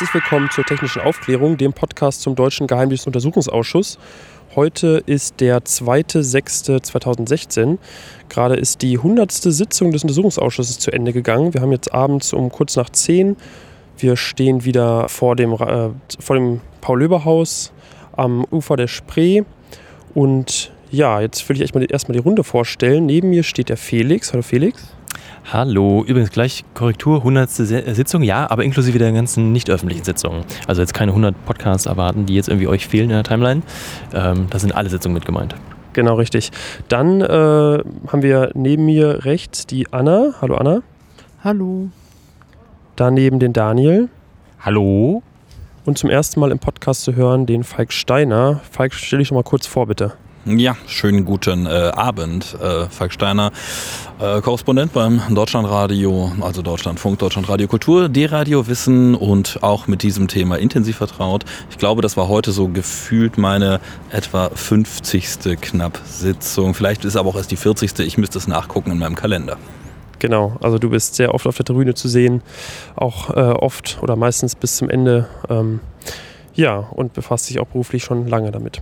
Herzlich willkommen zur Technischen Aufklärung, dem Podcast zum Deutschen Geheimdienstuntersuchungsausschuss. Heute ist der 2.6.2016. Gerade ist die 100. Sitzung des Untersuchungsausschusses zu Ende gegangen. Wir haben jetzt abends um kurz nach 10. Wir stehen wieder vor dem, äh, dem Paul-Löber-Haus am Ufer der Spree. Und ja, jetzt will ich erstmal die Runde vorstellen. Neben mir steht der Felix. Hallo Felix. Hallo, übrigens gleich Korrektur, 100. Sitzung, ja, aber inklusive der ganzen nicht öffentlichen Sitzungen. Also jetzt keine 100 Podcasts erwarten, die jetzt irgendwie euch fehlen in der Timeline. Ähm, das sind alle Sitzungen mit gemeint. Genau, richtig. Dann äh, haben wir neben mir rechts die Anna. Hallo Anna. Hallo. Daneben den Daniel. Hallo. Und zum ersten Mal im Podcast zu hören den Falk Steiner. Falk, stell dich schon mal kurz vor, bitte. Ja, schönen guten äh, Abend. Äh, Falk Steiner, äh, Korrespondent beim Deutschlandradio, also Deutschlandfunk, Deutschlandradio Kultur, D-Radio Wissen und auch mit diesem Thema intensiv vertraut. Ich glaube, das war heute so gefühlt meine etwa 50. knapp Sitzung. Vielleicht ist aber auch erst die 40. Ich müsste es nachgucken in meinem Kalender. Genau, also du bist sehr oft auf der Tribüne zu sehen, auch äh, oft oder meistens bis zum Ende. Ähm, ja, und befasst dich auch beruflich schon lange damit.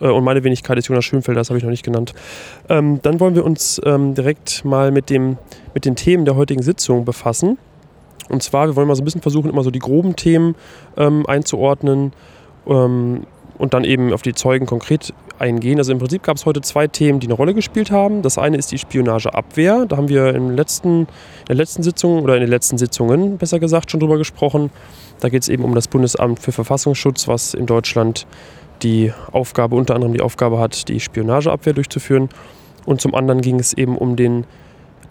Äh, und meine Wenigkeit ist Jonas Schönfelder, das habe ich noch nicht genannt. Ähm, dann wollen wir uns ähm, direkt mal mit, dem, mit den Themen der heutigen Sitzung befassen. Und zwar, wir wollen mal so ein bisschen versuchen, immer so die groben Themen ähm, einzuordnen ähm, und dann eben auf die Zeugen konkret eingehen. Also im Prinzip gab es heute zwei Themen, die eine Rolle gespielt haben. Das eine ist die Spionageabwehr. Da haben wir im letzten, in der letzten Sitzung oder in den letzten Sitzungen besser gesagt schon drüber gesprochen. Da geht es eben um das Bundesamt für Verfassungsschutz, was in Deutschland die Aufgabe, unter anderem die Aufgabe hat, die Spionageabwehr durchzuführen. Und zum anderen ging es eben um den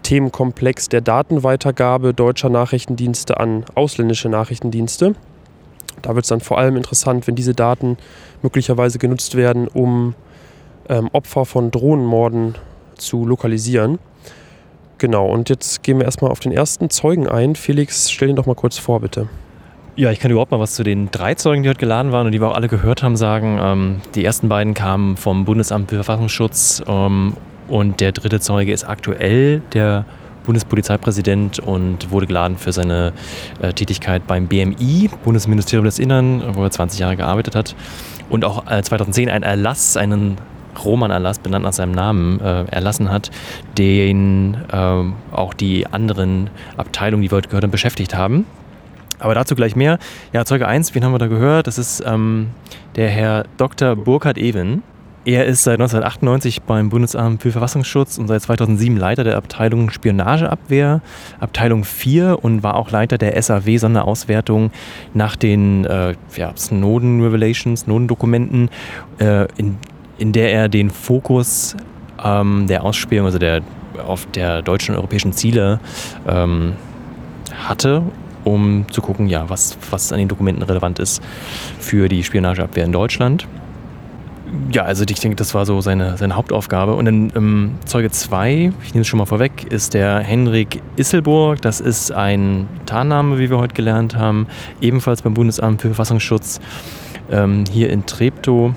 Themenkomplex der Datenweitergabe deutscher Nachrichtendienste an ausländische Nachrichtendienste. Da wird es dann vor allem interessant, wenn diese Daten möglicherweise genutzt werden, um ähm, Opfer von Drohnenmorden zu lokalisieren. Genau, und jetzt gehen wir erstmal auf den ersten Zeugen ein. Felix, stell ihn doch mal kurz vor, bitte. Ja, ich kann überhaupt mal was zu den drei Zeugen, die heute geladen waren und die wir auch alle gehört haben, sagen. Ähm, die ersten beiden kamen vom Bundesamt für Verfassungsschutz ähm, und der dritte Zeuge ist aktuell der Bundespolizeipräsident und wurde geladen für seine äh, Tätigkeit beim BMI, Bundesministerium des Innern, wo er 20 Jahre gearbeitet hat. Und auch äh, 2010 einen Erlass, einen Roman-Erlass, benannt nach seinem Namen, äh, erlassen hat, den äh, auch die anderen Abteilungen, die wir heute gehört haben, beschäftigt haben. Aber dazu gleich mehr. Ja, Zeuge 1, wen haben wir da gehört? Das ist ähm, der Herr Dr. Burkhard Ewen. Er ist seit 1998 beim Bundesamt für Verfassungsschutz und seit 2007 Leiter der Abteilung Spionageabwehr, Abteilung 4 und war auch Leiter der SAW-Sonderauswertung nach den äh, ja, Snowden-Revelations, Snowden-Dokumenten, äh, in, in der er den Fokus ähm, der Ausspähung, also der, auf der deutschen und europäischen Ziele ähm, hatte um zu gucken, ja, was, was an den Dokumenten relevant ist für die Spionageabwehr in Deutschland. Ja, also ich denke, das war so seine, seine Hauptaufgabe. Und dann ähm, Zeuge 2, ich nehme es schon mal vorweg, ist der Henrik Isselburg. Das ist ein Tarnname, wie wir heute gelernt haben, ebenfalls beim Bundesamt für Verfassungsschutz ähm, hier in Treptow.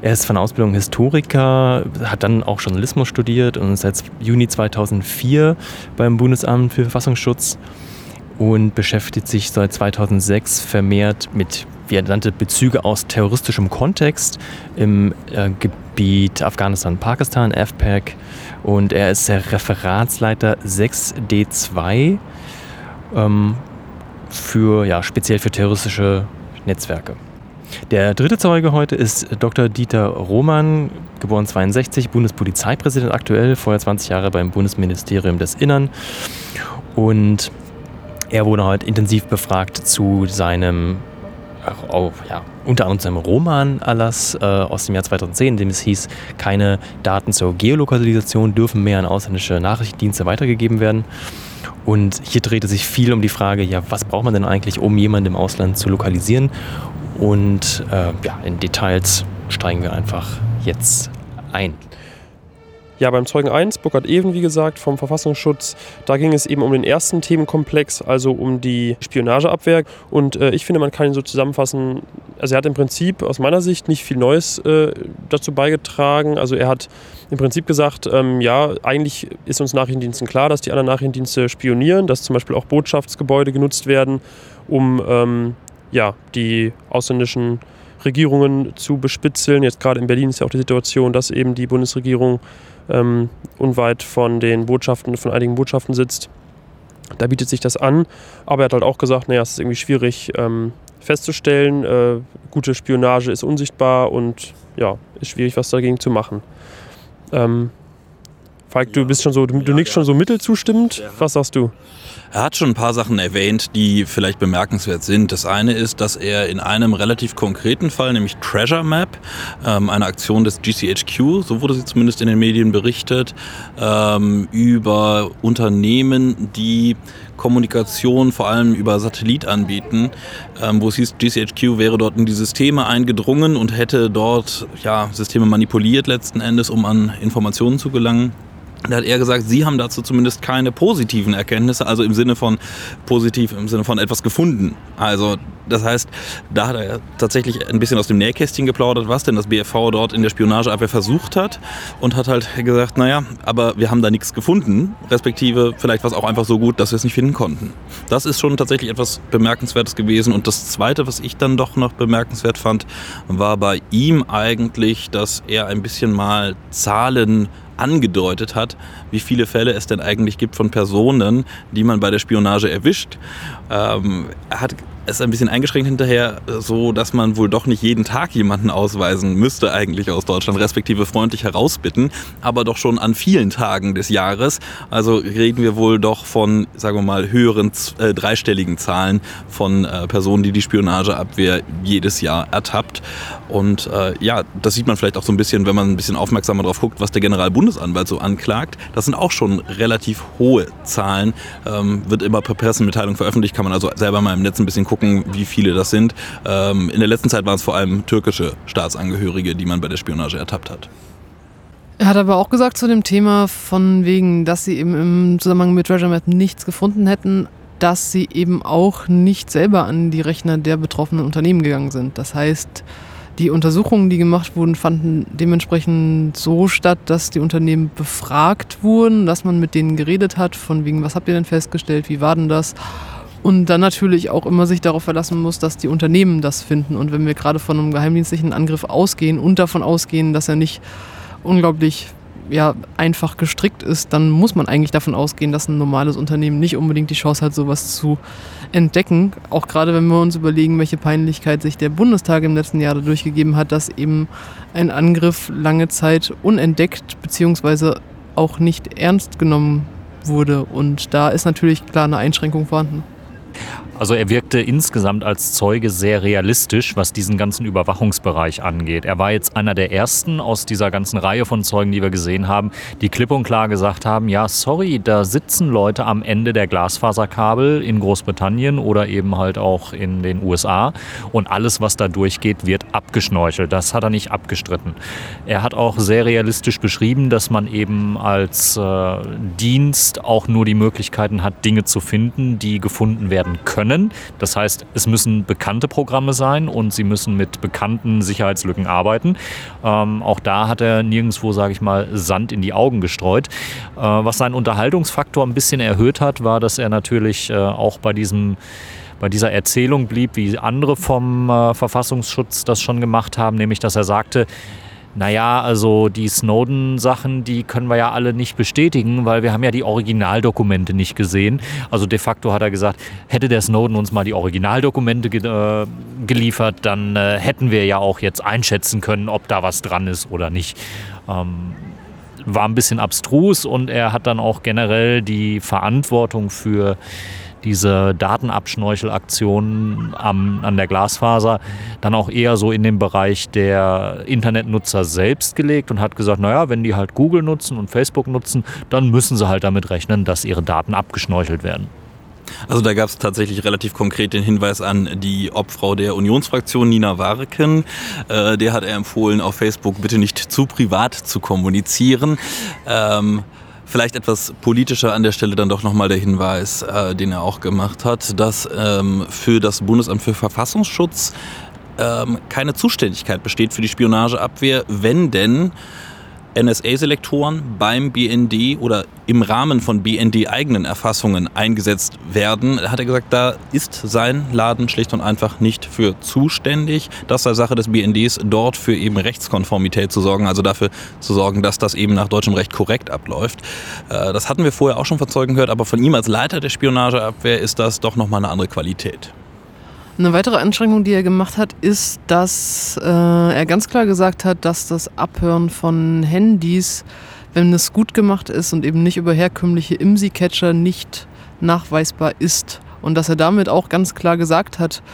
Er ist von Ausbildung Historiker, hat dann auch Journalismus studiert und ist seit Juni 2004 beim Bundesamt für Verfassungsschutz und beschäftigt sich seit 2006 vermehrt mit, wie er nannte, Bezüge aus terroristischem Kontext im äh, Gebiet Afghanistan-Pakistan, AFPAC. Und er ist der Referatsleiter 6D2 ähm, für, ja, speziell für terroristische Netzwerke. Der dritte Zeuge heute ist Dr. Dieter Roman, geboren 62, Bundespolizeipräsident aktuell, vorher 20 Jahre beim Bundesministerium des Innern. Und er wurde heute intensiv befragt zu seinem, auch, ja, unter anderem seinem Roman-Erlass äh, aus dem Jahr 2010, in dem es hieß, keine Daten zur Geolokalisation dürfen mehr an ausländische Nachrichtendienste weitergegeben werden. Und hier drehte sich viel um die Frage, ja, was braucht man denn eigentlich, um jemanden im Ausland zu lokalisieren? Und äh, ja, in Details steigen wir einfach jetzt ein. Ja, beim Zeugen 1, Burkhard Even, wie gesagt, vom Verfassungsschutz, da ging es eben um den ersten Themenkomplex, also um die Spionageabwehr. Und äh, ich finde, man kann ihn so zusammenfassen, also er hat im Prinzip aus meiner Sicht nicht viel Neues äh, dazu beigetragen. Also er hat im Prinzip gesagt, ähm, ja, eigentlich ist uns Nachrichtendiensten klar, dass die anderen Nachrichtendienste spionieren, dass zum Beispiel auch Botschaftsgebäude genutzt werden um ähm, ja, die ausländischen Regierungen zu bespitzeln. Jetzt gerade in Berlin ist ja auch die Situation, dass eben die Bundesregierung ähm, unweit von den Botschaften, von einigen Botschaften sitzt. Da bietet sich das an. Aber er hat halt auch gesagt, naja, es ist irgendwie schwierig ähm, festzustellen. Äh, gute Spionage ist unsichtbar und ja, ist schwierig, was dagegen zu machen. Ähm, Falk, du bist schon so, du, du nickst schon so mittelzustimmend. Was sagst du? Er hat schon ein paar Sachen erwähnt, die vielleicht bemerkenswert sind. Das eine ist, dass er in einem relativ konkreten Fall, nämlich Treasure Map, ähm, eine Aktion des GCHQ, so wurde sie zumindest in den Medien berichtet, ähm, über Unternehmen, die Kommunikation vor allem über Satellit anbieten, ähm, wo es hieß, GCHQ wäre dort in die Systeme eingedrungen und hätte dort ja, Systeme manipuliert letzten Endes, um an Informationen zu gelangen. Da hat er gesagt, sie haben dazu zumindest keine positiven Erkenntnisse, also im Sinne von positiv, im Sinne von etwas gefunden. Also das heißt, da hat er tatsächlich ein bisschen aus dem Nähkästchen geplaudert, was denn das BFV dort in der Spionageabwehr versucht hat und hat halt gesagt, naja, aber wir haben da nichts gefunden, respektive vielleicht war es auch einfach so gut, dass wir es nicht finden konnten. Das ist schon tatsächlich etwas Bemerkenswertes gewesen und das Zweite, was ich dann doch noch bemerkenswert fand, war bei ihm eigentlich, dass er ein bisschen mal Zahlen angedeutet hat, wie viele Fälle es denn eigentlich gibt von Personen, die man bei der Spionage erwischt. Ähm, er hat es ein bisschen eingeschränkt hinterher, so dass man wohl doch nicht jeden Tag jemanden ausweisen müsste eigentlich aus Deutschland, respektive freundlich herausbitten, aber doch schon an vielen Tagen des Jahres. Also reden wir wohl doch von, sagen wir mal, höheren äh, dreistelligen Zahlen von äh, Personen, die die Spionageabwehr jedes Jahr ertappt. Und äh, ja, das sieht man vielleicht auch so ein bisschen, wenn man ein bisschen aufmerksamer drauf guckt, was der Generalbundesanwalt so anklagt. Das sind auch schon relativ hohe Zahlen, ähm, wird immer per Pressemitteilung veröffentlicht, kann man also selber mal im Netz ein bisschen gucken wie viele das sind. Ähm, in der letzten Zeit waren es vor allem türkische Staatsangehörige, die man bei der Spionage ertappt hat. Er hat aber auch gesagt zu dem Thema von wegen, dass sie eben im Zusammenhang mit Treasure Map nichts gefunden hätten, dass sie eben auch nicht selber an die Rechner der betroffenen Unternehmen gegangen sind. Das heißt, die Untersuchungen, die gemacht wurden, fanden dementsprechend so statt, dass die Unternehmen befragt wurden, dass man mit denen geredet hat, von wegen, was habt ihr denn festgestellt, wie war denn das? Und dann natürlich auch immer sich darauf verlassen muss, dass die Unternehmen das finden. Und wenn wir gerade von einem geheimdienstlichen Angriff ausgehen und davon ausgehen, dass er nicht unglaublich ja, einfach gestrickt ist, dann muss man eigentlich davon ausgehen, dass ein normales Unternehmen nicht unbedingt die Chance hat, sowas zu entdecken. Auch gerade wenn wir uns überlegen, welche Peinlichkeit sich der Bundestag im letzten Jahr dadurch gegeben hat, dass eben ein Angriff lange Zeit unentdeckt bzw. auch nicht ernst genommen wurde. Und da ist natürlich klar eine Einschränkung vorhanden. Also er wirkte insgesamt als Zeuge sehr realistisch, was diesen ganzen Überwachungsbereich angeht. Er war jetzt einer der ersten aus dieser ganzen Reihe von Zeugen, die wir gesehen haben, die klipp und klar gesagt haben, ja, sorry, da sitzen Leute am Ende der Glasfaserkabel in Großbritannien oder eben halt auch in den USA und alles, was da durchgeht, wird abgeschnorchelt. Das hat er nicht abgestritten. Er hat auch sehr realistisch beschrieben, dass man eben als äh, Dienst auch nur die Möglichkeiten hat, Dinge zu finden, die gefunden werden können können. Das heißt, es müssen bekannte Programme sein und sie müssen mit bekannten Sicherheitslücken arbeiten. Ähm, auch da hat er nirgendwo, sage ich mal, Sand in die Augen gestreut. Äh, was seinen Unterhaltungsfaktor ein bisschen erhöht hat, war, dass er natürlich äh, auch bei diesem bei dieser Erzählung blieb, wie andere vom äh, Verfassungsschutz das schon gemacht haben, nämlich dass er sagte, naja, also die Snowden-Sachen, die können wir ja alle nicht bestätigen, weil wir haben ja die Originaldokumente nicht gesehen. Also de facto hat er gesagt, hätte der Snowden uns mal die Originaldokumente ge äh, geliefert, dann äh, hätten wir ja auch jetzt einschätzen können, ob da was dran ist oder nicht. Ähm, war ein bisschen abstrus und er hat dann auch generell die Verantwortung für diese Datenabschnorchelaktionen an der Glasfaser dann auch eher so in den Bereich der Internetnutzer selbst gelegt und hat gesagt, naja, wenn die halt Google nutzen und Facebook nutzen, dann müssen sie halt damit rechnen, dass ihre Daten abgeschnorchelt werden. Also da gab es tatsächlich relativ konkret den Hinweis an die Obfrau der Unionsfraktion, Nina Wareken. Äh, der hat er empfohlen, auf Facebook bitte nicht zu privat zu kommunizieren. Ähm, Vielleicht etwas politischer an der Stelle dann doch nochmal der Hinweis, äh, den er auch gemacht hat, dass ähm, für das Bundesamt für Verfassungsschutz ähm, keine Zuständigkeit besteht für die Spionageabwehr, wenn denn NSA-Selektoren beim BND oder im Rahmen von BND-eigenen Erfassungen eingesetzt werden, hat er gesagt, da ist sein Laden schlicht und einfach nicht für zuständig. Das sei Sache des BNDs, dort für eben Rechtskonformität zu sorgen, also dafür zu sorgen, dass das eben nach deutschem Recht korrekt abläuft. Äh, das hatten wir vorher auch schon von Zeugen gehört, aber von ihm als Leiter der Spionageabwehr ist das doch nochmal eine andere Qualität. Eine weitere Einschränkung, die er gemacht hat, ist, dass äh, er ganz klar gesagt hat, dass das Abhören von Handys, wenn es gut gemacht ist und eben nicht über herkömmliche IMSI-Catcher, nicht nachweisbar ist. Und dass er damit auch ganz klar gesagt hat,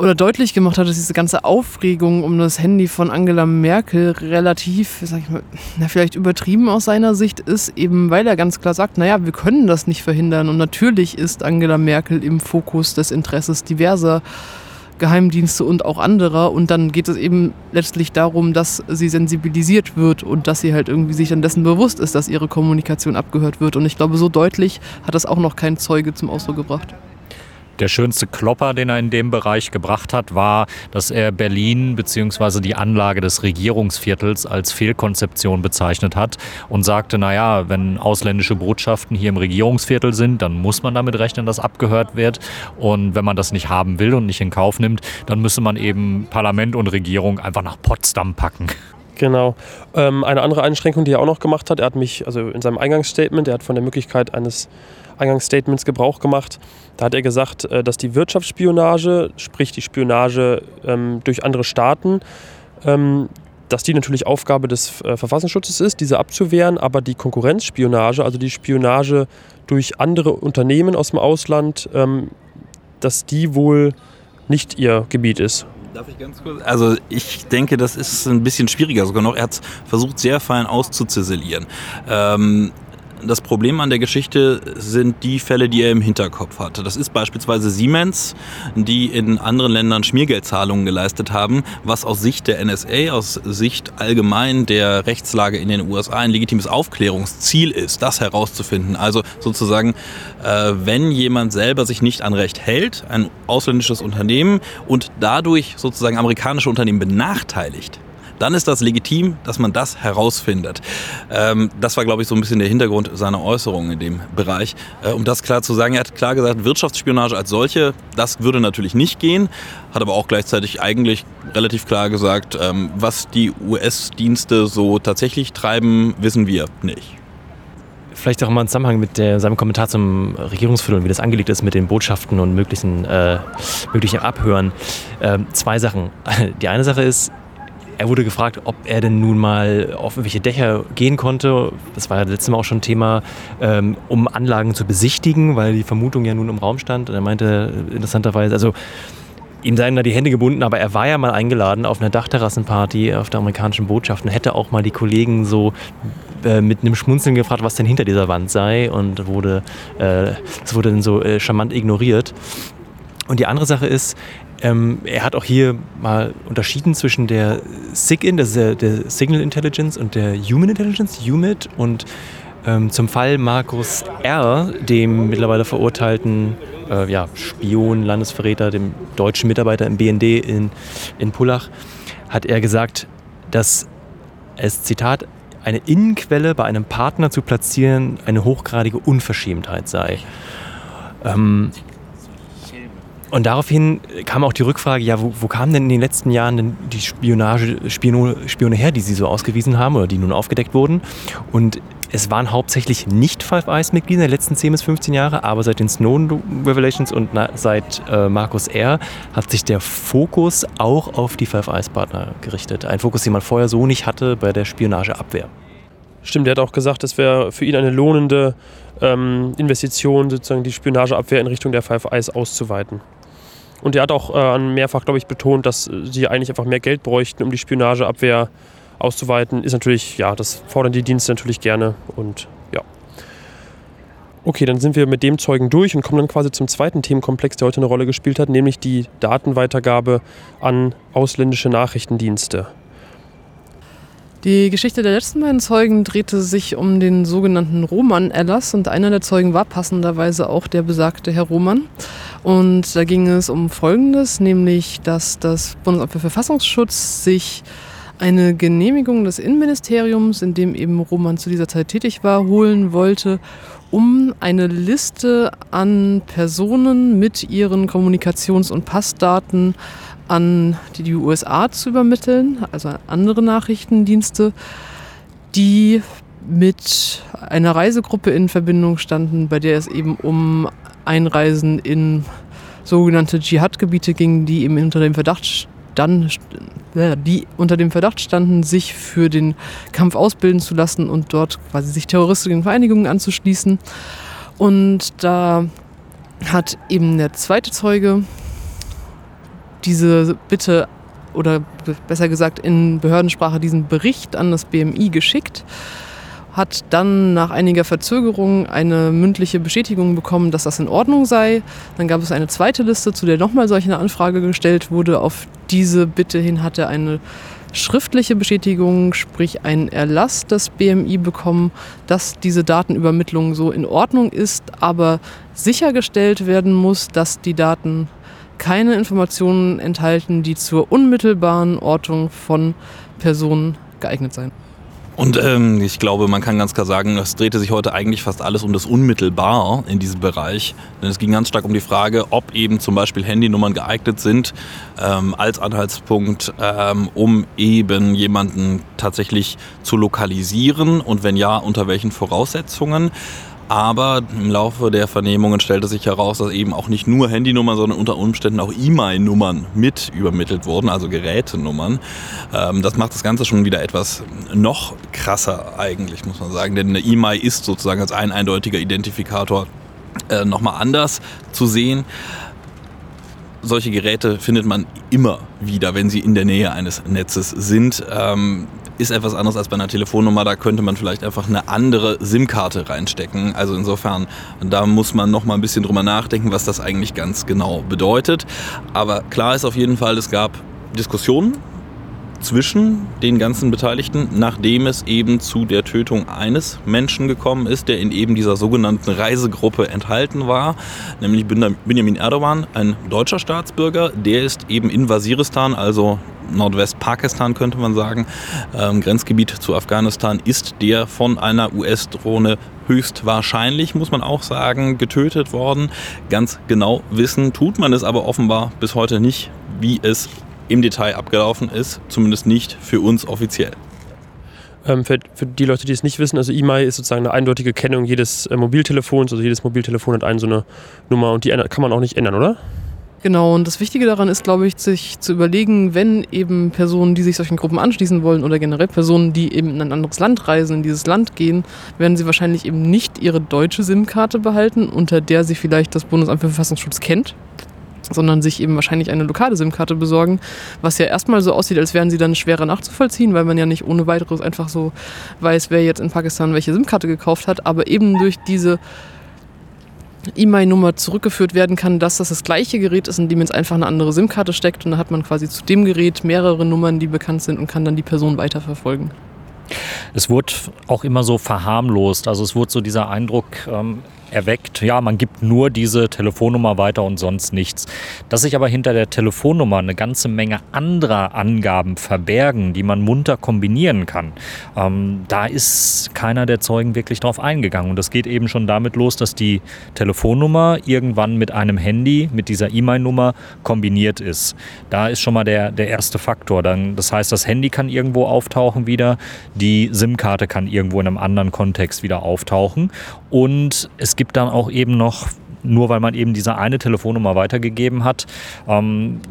oder deutlich gemacht hat, dass diese ganze Aufregung um das Handy von Angela Merkel relativ, sag ich mal, na, vielleicht übertrieben aus seiner Sicht ist, eben weil er ganz klar sagt, naja, wir können das nicht verhindern. Und natürlich ist Angela Merkel im Fokus des Interesses diverser Geheimdienste und auch anderer. Und dann geht es eben letztlich darum, dass sie sensibilisiert wird und dass sie halt irgendwie sich dann dessen bewusst ist, dass ihre Kommunikation abgehört wird. Und ich glaube, so deutlich hat das auch noch kein Zeuge zum Ausdruck gebracht. Der schönste Klopper, den er in dem Bereich gebracht hat, war, dass er Berlin bzw. die Anlage des Regierungsviertels als Fehlkonzeption bezeichnet hat und sagte, naja, wenn ausländische Botschaften hier im Regierungsviertel sind, dann muss man damit rechnen, dass abgehört wird. Und wenn man das nicht haben will und nicht in Kauf nimmt, dann müsse man eben Parlament und Regierung einfach nach Potsdam packen. Genau. Ähm, eine andere Einschränkung, die er auch noch gemacht hat, er hat mich, also in seinem Eingangsstatement, er hat von der Möglichkeit eines Eingangsstatements Gebrauch gemacht. Da hat er gesagt, äh, dass die Wirtschaftsspionage, sprich die Spionage ähm, durch andere Staaten, ähm, dass die natürlich Aufgabe des äh, Verfassungsschutzes ist, diese abzuwehren, aber die Konkurrenzspionage, also die Spionage durch andere Unternehmen aus dem Ausland, ähm, dass die wohl nicht ihr Gebiet ist. Darf ich ganz kurz? Also ich denke, das ist ein bisschen schwieriger sogar noch. Er hat versucht, sehr fein auszuziselieren. Ähm, das Problem an der Geschichte sind die Fälle, die er im Hinterkopf hatte. Das ist beispielsweise Siemens, die in anderen Ländern Schmiergeldzahlungen geleistet haben, was aus Sicht der NSA, aus Sicht allgemein der Rechtslage in den USA ein legitimes Aufklärungsziel ist, das herauszufinden. Also sozusagen, äh, wenn jemand selber sich nicht an Recht hält, ein ausländisches Unternehmen und dadurch sozusagen amerikanische Unternehmen benachteiligt, dann ist das legitim, dass man das herausfindet. Ähm, das war, glaube ich, so ein bisschen der Hintergrund seiner Äußerungen in dem Bereich. Äh, um das klar zu sagen, er hat klar gesagt, Wirtschaftsspionage als solche, das würde natürlich nicht gehen, hat aber auch gleichzeitig eigentlich relativ klar gesagt, ähm, was die US-Dienste so tatsächlich treiben, wissen wir nicht vielleicht auch mal im Zusammenhang mit der, seinem Kommentar zum Regierungsviertel und wie das angelegt ist mit den Botschaften und möglichen, äh, möglichen Abhören. Äh, zwei Sachen. Die eine Sache ist, er wurde gefragt, ob er denn nun mal auf irgendwelche Dächer gehen konnte. Das war ja letztes Mal auch schon Thema, ähm, um Anlagen zu besichtigen, weil die Vermutung ja nun im Raum stand. Und er meinte interessanterweise, also ihm seien da die Hände gebunden, aber er war ja mal eingeladen auf einer Dachterrassenparty auf der amerikanischen Botschaft und hätte auch mal die Kollegen so äh, mit einem Schmunzeln gefragt, was denn hinter dieser Wand sei und wurde, äh, das wurde dann so äh, charmant ignoriert. Und die andere Sache ist, ähm, er hat auch hier mal unterschieden zwischen der SIGIN, das ist der, der Signal Intelligence, und der Human Intelligence, HUMIT. Und ähm, zum Fall Markus R., dem mittlerweile verurteilten äh, ja, Spion, Landesverräter, dem deutschen Mitarbeiter im BND in, in Pullach, hat er gesagt, dass es, Zitat, eine Innenquelle bei einem Partner zu platzieren eine hochgradige Unverschämtheit sei. Ähm, und daraufhin kam auch die Rückfrage, ja, wo, wo kamen denn in den letzten Jahren denn die Spionage, Spiono, Spione her, die Sie so ausgewiesen haben oder die nun aufgedeckt wurden? Und es waren hauptsächlich nicht Five Eyes-Mitglieder der letzten 10 bis 15 Jahre, aber seit den Snowden Revelations und seit äh, Markus R. hat sich der Fokus auch auf die Five Eyes-Partner gerichtet. Ein Fokus, den man vorher so nicht hatte bei der Spionageabwehr. Stimmt, er hat auch gesagt, es wäre für ihn eine lohnende ähm, Investition, sozusagen die Spionageabwehr in Richtung der Five Eyes auszuweiten. Und er hat auch äh, mehrfach, glaube ich, betont, dass sie eigentlich einfach mehr Geld bräuchten, um die Spionageabwehr auszuweiten. Ist natürlich, ja, das fordern die Dienste natürlich gerne und ja. Okay, dann sind wir mit dem Zeugen durch und kommen dann quasi zum zweiten Themenkomplex, der heute eine Rolle gespielt hat, nämlich die Datenweitergabe an ausländische Nachrichtendienste. Die Geschichte der letzten beiden Zeugen drehte sich um den sogenannten Roman-Erlass und einer der Zeugen war passenderweise auch der besagte Herr Roman. Und da ging es um Folgendes, nämlich dass das Bundesamt für Verfassungsschutz sich eine Genehmigung des Innenministeriums, in dem eben Roman zu dieser Zeit tätig war, holen wollte, um eine Liste an Personen mit ihren Kommunikations- und Passdaten an die USA zu übermitteln, also andere Nachrichtendienste, die mit einer Reisegruppe in Verbindung standen, bei der es eben um Einreisen in sogenannte Dschihad-Gebiete ging, die eben unter dem Verdacht dann, die unter dem Verdacht standen, sich für den Kampf ausbilden zu lassen und dort quasi sich terroristischen Vereinigungen anzuschließen. Und da hat eben der zweite Zeuge diese Bitte oder besser gesagt in Behördensprache diesen Bericht an das BMI geschickt hat dann nach einiger Verzögerung eine mündliche Bestätigung bekommen, dass das in Ordnung sei. Dann gab es eine zweite Liste, zu der nochmal solch eine Anfrage gestellt wurde. Auf diese Bitte hin hat er eine schriftliche Bestätigung, sprich einen Erlass des BMI bekommen, dass diese Datenübermittlung so in Ordnung ist, aber sichergestellt werden muss, dass die Daten keine Informationen enthalten, die zur unmittelbaren Ortung von Personen geeignet seien. Und ähm, ich glaube, man kann ganz klar sagen, es drehte sich heute eigentlich fast alles um das Unmittelbar in diesem Bereich. Denn es ging ganz stark um die Frage, ob eben zum Beispiel Handynummern geeignet sind ähm, als Anhaltspunkt, ähm, um eben jemanden tatsächlich zu lokalisieren und wenn ja, unter welchen Voraussetzungen. Aber im Laufe der Vernehmungen stellte sich heraus, dass eben auch nicht nur Handynummern, sondern unter Umständen auch E-Mail-Nummern mit übermittelt wurden, also Gerätenummern. Ähm, das macht das Ganze schon wieder etwas noch krasser eigentlich, muss man sagen. Denn eine E-Mail ist sozusagen als ein eindeutiger Identifikator äh, nochmal anders zu sehen solche Geräte findet man immer wieder, wenn sie in der Nähe eines Netzes sind. Ähm, ist etwas anderes als bei einer Telefonnummer. Da könnte man vielleicht einfach eine andere SIM-Karte reinstecken. Also insofern, da muss man noch mal ein bisschen drüber nachdenken, was das eigentlich ganz genau bedeutet. Aber klar ist auf jeden Fall, es gab Diskussionen zwischen den ganzen Beteiligten, nachdem es eben zu der Tötung eines Menschen gekommen ist, der in eben dieser sogenannten Reisegruppe enthalten war, nämlich Benjamin Erdogan, ein deutscher Staatsbürger, der ist eben in Waziristan, also Nordwest-Pakistan könnte man sagen, ähm, Grenzgebiet zu Afghanistan, ist der von einer US-Drohne höchstwahrscheinlich, muss man auch sagen, getötet worden. Ganz genau wissen tut man es aber offenbar bis heute nicht, wie es im Detail abgelaufen ist, zumindest nicht für uns offiziell. Ähm, für, für, die Leute, die es nicht wissen, also E-Mail ist sozusagen eine eindeutige Kennung jedes äh, Mobiltelefons, also jedes Mobiltelefon hat eine so eine Nummer und die kann man auch nicht ändern, oder? Genau, und das Wichtige daran ist, glaube ich, sich zu überlegen, wenn eben Personen, die sich solchen Gruppen anschließen wollen oder generell Personen, die eben in ein anderes Land reisen, in dieses Land gehen, werden sie wahrscheinlich eben nicht ihre deutsche SIM-Karte behalten, unter der sie vielleicht das Bundesamt für Verfassungsschutz kennt sondern sich eben wahrscheinlich eine lokale SIM-Karte besorgen, was ja erstmal so aussieht, als wären sie dann schwerer nachzuvollziehen, weil man ja nicht ohne weiteres einfach so weiß, wer jetzt in Pakistan welche SIM-Karte gekauft hat, aber eben durch diese E-Mail-Nummer zurückgeführt werden kann, dass das das gleiche Gerät ist, in dem jetzt einfach eine andere SIM-Karte steckt und dann hat man quasi zu dem Gerät mehrere Nummern, die bekannt sind und kann dann die Person weiterverfolgen. Es wurde auch immer so verharmlost. Also es wurde so dieser Eindruck ähm, erweckt, ja, man gibt nur diese Telefonnummer weiter und sonst nichts. Dass sich aber hinter der Telefonnummer eine ganze Menge anderer Angaben verbergen, die man munter kombinieren kann, ähm, da ist keiner der Zeugen wirklich drauf eingegangen. Und das geht eben schon damit los, dass die Telefonnummer irgendwann mit einem Handy, mit dieser E-Mail-Nummer kombiniert ist. Da ist schon mal der, der erste Faktor. Dann, das heißt, das Handy kann irgendwo auftauchen wieder, die SIM-Karte kann irgendwo in einem anderen Kontext wieder auftauchen. Und es gibt dann auch eben noch, nur weil man eben diese eine Telefonnummer weitergegeben hat, ähm,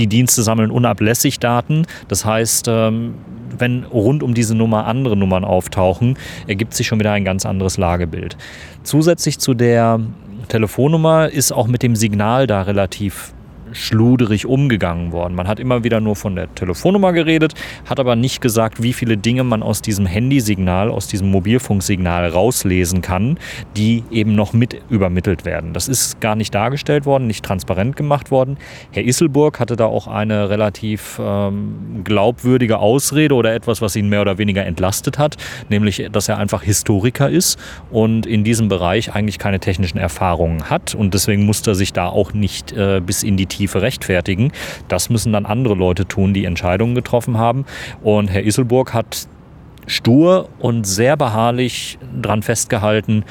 die Dienste sammeln unablässig Daten. Das heißt, ähm, wenn rund um diese Nummer andere Nummern auftauchen, ergibt sich schon wieder ein ganz anderes Lagebild. Zusätzlich zu der Telefonnummer ist auch mit dem Signal da relativ schluderig umgegangen worden. Man hat immer wieder nur von der Telefonnummer geredet, hat aber nicht gesagt, wie viele Dinge man aus diesem Handysignal, aus diesem Mobilfunksignal rauslesen kann, die eben noch mit übermittelt werden. Das ist gar nicht dargestellt worden, nicht transparent gemacht worden. Herr Isselburg hatte da auch eine relativ ähm, glaubwürdige Ausrede oder etwas, was ihn mehr oder weniger entlastet hat, nämlich, dass er einfach Historiker ist und in diesem Bereich eigentlich keine technischen Erfahrungen hat und deswegen musste er sich da auch nicht äh, bis in die Tiefe Tiefe rechtfertigen. Das müssen dann andere Leute tun, die Entscheidungen getroffen haben. Und Herr Isselburg hat stur und sehr beharrlich daran festgehalten,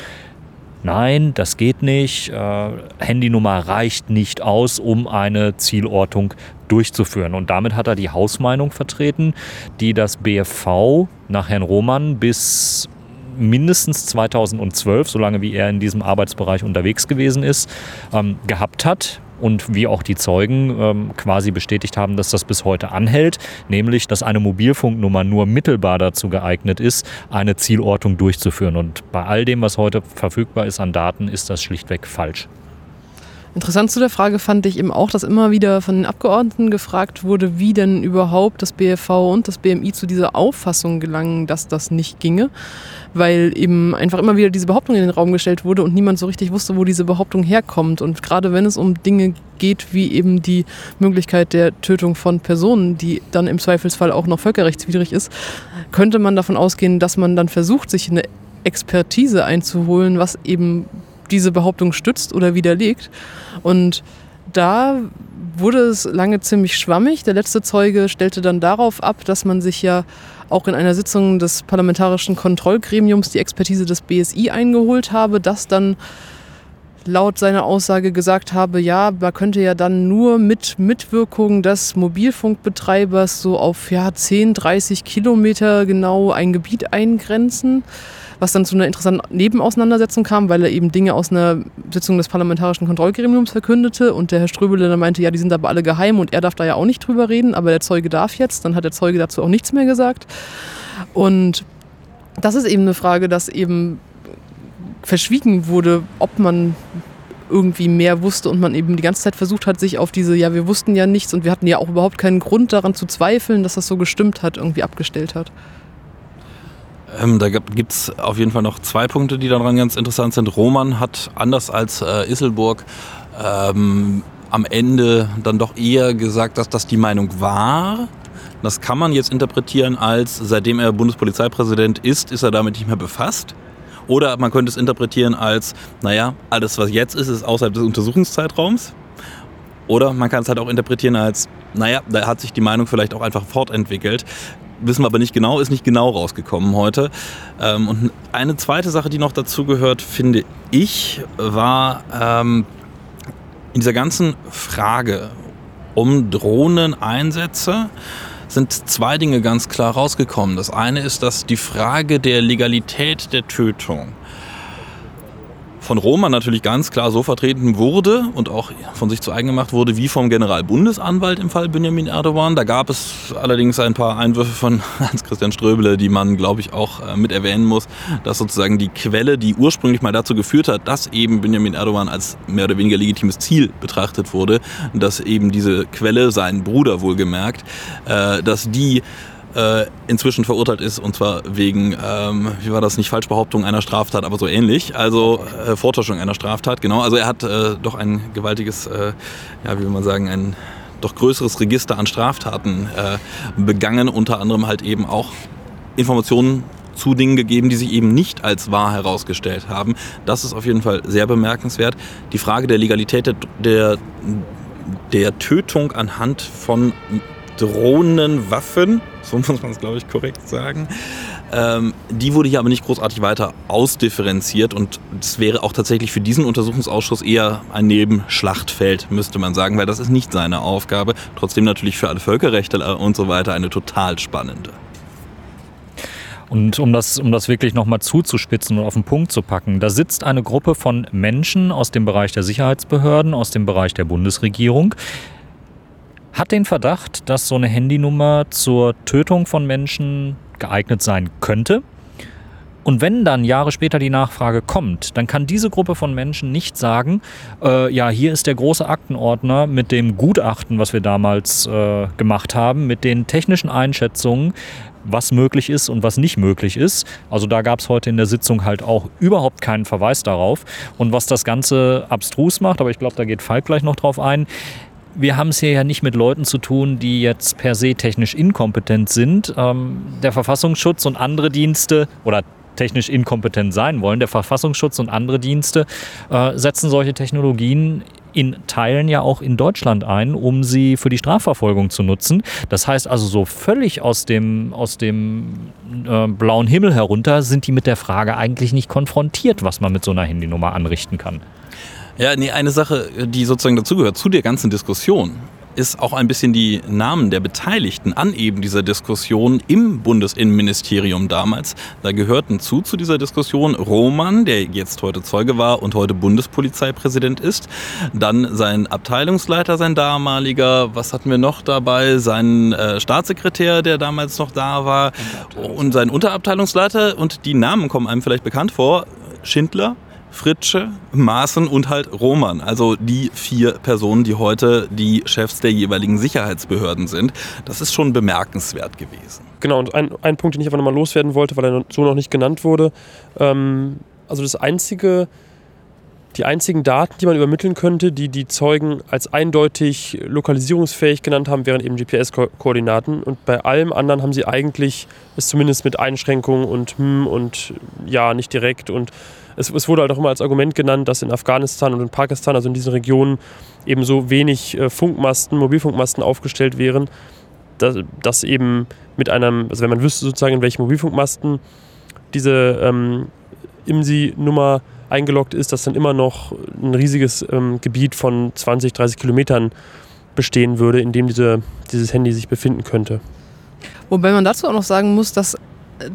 nein, das geht nicht, äh, Handynummer reicht nicht aus, um eine Zielortung durchzuführen. Und damit hat er die Hausmeinung vertreten, die das BFV nach Herrn Roman bis mindestens 2012, solange wie er in diesem Arbeitsbereich unterwegs gewesen ist, ähm, gehabt hat und wie auch die Zeugen ähm, quasi bestätigt haben, dass das bis heute anhält, nämlich dass eine Mobilfunknummer nur mittelbar dazu geeignet ist, eine Zielortung durchzuführen. Und bei all dem, was heute verfügbar ist an Daten, ist das schlichtweg falsch. Interessant zu der Frage fand ich eben auch, dass immer wieder von den Abgeordneten gefragt wurde, wie denn überhaupt das BFV und das BMI zu dieser Auffassung gelangen, dass das nicht ginge, weil eben einfach immer wieder diese Behauptung in den Raum gestellt wurde und niemand so richtig wusste, wo diese Behauptung herkommt. Und gerade wenn es um Dinge geht, wie eben die Möglichkeit der Tötung von Personen, die dann im Zweifelsfall auch noch völkerrechtswidrig ist, könnte man davon ausgehen, dass man dann versucht, sich eine Expertise einzuholen, was eben diese Behauptung stützt oder widerlegt. Und da wurde es lange ziemlich schwammig. Der letzte Zeuge stellte dann darauf ab, dass man sich ja auch in einer Sitzung des parlamentarischen Kontrollgremiums die Expertise des BSI eingeholt habe, das dann laut seiner Aussage gesagt habe, ja, man könnte ja dann nur mit Mitwirkung des Mobilfunkbetreibers so auf ja, 10, 30 Kilometer genau ein Gebiet eingrenzen was dann zu einer interessanten Nebenauseinandersetzung kam, weil er eben Dinge aus einer Sitzung des Parlamentarischen Kontrollgremiums verkündete und der Herr Ströbele dann meinte, ja, die sind aber alle geheim und er darf da ja auch nicht drüber reden, aber der Zeuge darf jetzt. Dann hat der Zeuge dazu auch nichts mehr gesagt. Und das ist eben eine Frage, dass eben verschwiegen wurde, ob man irgendwie mehr wusste und man eben die ganze Zeit versucht hat, sich auf diese, ja, wir wussten ja nichts und wir hatten ja auch überhaupt keinen Grund daran zu zweifeln, dass das so gestimmt hat, irgendwie abgestellt hat. Ähm, da gibt es auf jeden Fall noch zwei Punkte, die daran ganz interessant sind. Roman hat anders als äh, Isselburg ähm, am Ende dann doch eher gesagt, dass das die Meinung war. Das kann man jetzt interpretieren als, seitdem er Bundespolizeipräsident ist, ist er damit nicht mehr befasst. Oder man könnte es interpretieren als, naja, alles was jetzt ist, ist außerhalb des Untersuchungszeitraums. Oder man kann es halt auch interpretieren als, naja, da hat sich die Meinung vielleicht auch einfach fortentwickelt wissen wir aber nicht genau, ist nicht genau rausgekommen heute. Ähm, und eine zweite Sache, die noch dazu gehört, finde ich, war ähm, in dieser ganzen Frage um Drohneneinsätze sind zwei Dinge ganz klar rausgekommen. Das eine ist, dass die Frage der Legalität der Tötung von Roma natürlich ganz klar so vertreten wurde und auch von sich zu eigen gemacht wurde, wie vom Generalbundesanwalt im Fall Benjamin Erdogan. Da gab es allerdings ein paar Einwürfe von Hans-Christian Ströbele, die man, glaube ich, auch äh, mit erwähnen muss, dass sozusagen die Quelle, die ursprünglich mal dazu geführt hat, dass eben Benjamin Erdogan als mehr oder weniger legitimes Ziel betrachtet wurde, dass eben diese Quelle, sein Bruder wohlgemerkt, äh, dass die äh, inzwischen verurteilt ist und zwar wegen, ähm, wie war das, nicht Falschbehauptung einer Straftat, aber so ähnlich, also äh, Vortäuschung einer Straftat, genau. Also er hat äh, doch ein gewaltiges, äh, ja, wie will man sagen, ein doch größeres Register an Straftaten äh, begangen, unter anderem halt eben auch Informationen zu Dingen gegeben, die sich eben nicht als wahr herausgestellt haben. Das ist auf jeden Fall sehr bemerkenswert. Die Frage der Legalität der, der, der Tötung anhand von Drohnenwaffen, so muss man es, glaube ich, korrekt sagen. Ähm, die wurde hier aber nicht großartig weiter ausdifferenziert und es wäre auch tatsächlich für diesen Untersuchungsausschuss eher ein Nebenschlachtfeld, müsste man sagen, weil das ist nicht seine Aufgabe. Trotzdem natürlich für alle Völkerrechtler und so weiter eine total spannende. Und um das, um das wirklich nochmal zuzuspitzen und auf den Punkt zu packen, da sitzt eine Gruppe von Menschen aus dem Bereich der Sicherheitsbehörden, aus dem Bereich der Bundesregierung, hat den Verdacht, dass so eine Handynummer zur Tötung von Menschen geeignet sein könnte. Und wenn dann Jahre später die Nachfrage kommt, dann kann diese Gruppe von Menschen nicht sagen, äh, ja, hier ist der große Aktenordner mit dem Gutachten, was wir damals äh, gemacht haben, mit den technischen Einschätzungen, was möglich ist und was nicht möglich ist. Also da gab es heute in der Sitzung halt auch überhaupt keinen Verweis darauf. Und was das Ganze abstrus macht, aber ich glaube, da geht Falk gleich noch drauf ein, wir haben es hier ja nicht mit Leuten zu tun, die jetzt per se technisch inkompetent sind. Ähm, der Verfassungsschutz und andere Dienste oder technisch inkompetent sein wollen, der Verfassungsschutz und andere Dienste äh, setzen solche Technologien in Teilen ja auch in Deutschland ein, um sie für die Strafverfolgung zu nutzen. Das heißt also so völlig aus dem, aus dem äh, blauen Himmel herunter sind die mit der Frage eigentlich nicht konfrontiert, was man mit so einer Handynummer anrichten kann. Ja, nee, eine Sache, die sozusagen dazugehört, zu der ganzen Diskussion, ist auch ein bisschen die Namen der Beteiligten an eben dieser Diskussion im Bundesinnenministerium damals. Da gehörten zu zu dieser Diskussion Roman, der jetzt heute Zeuge war und heute Bundespolizeipräsident ist. Dann sein Abteilungsleiter, sein damaliger, was hatten wir noch dabei? Sein äh, Staatssekretär, der damals noch da war und sein Unterabteilungsleiter und die Namen kommen einem vielleicht bekannt vor. Schindler, Fritsche, Maaßen und halt Roman. Also die vier Personen, die heute die Chefs der jeweiligen Sicherheitsbehörden sind. Das ist schon bemerkenswert gewesen. Genau, und ein, ein Punkt, den ich einfach nochmal loswerden wollte, weil er so noch nicht genannt wurde. Ähm, also das einzige, die einzigen Daten, die man übermitteln könnte, die die Zeugen als eindeutig lokalisierungsfähig genannt haben, wären eben GPS-Koordinaten. Und bei allem anderen haben sie eigentlich es zumindest mit Einschränkungen und hm und ja, nicht direkt und es, es, wurde halt auch immer als Argument genannt, dass in Afghanistan und in Pakistan, also in diesen Regionen, eben so wenig äh, Funkmasten, Mobilfunkmasten aufgestellt wären, dass, dass, eben mit einem, also wenn man wüsste sozusagen, in welchen Mobilfunkmasten diese ähm, IMSI-Nummer eingeloggt ist, dass dann immer noch ein riesiges ähm, Gebiet von 20, 30 Kilometern bestehen würde, in dem diese, dieses Handy sich befinden könnte. Wobei man dazu auch noch sagen muss, dass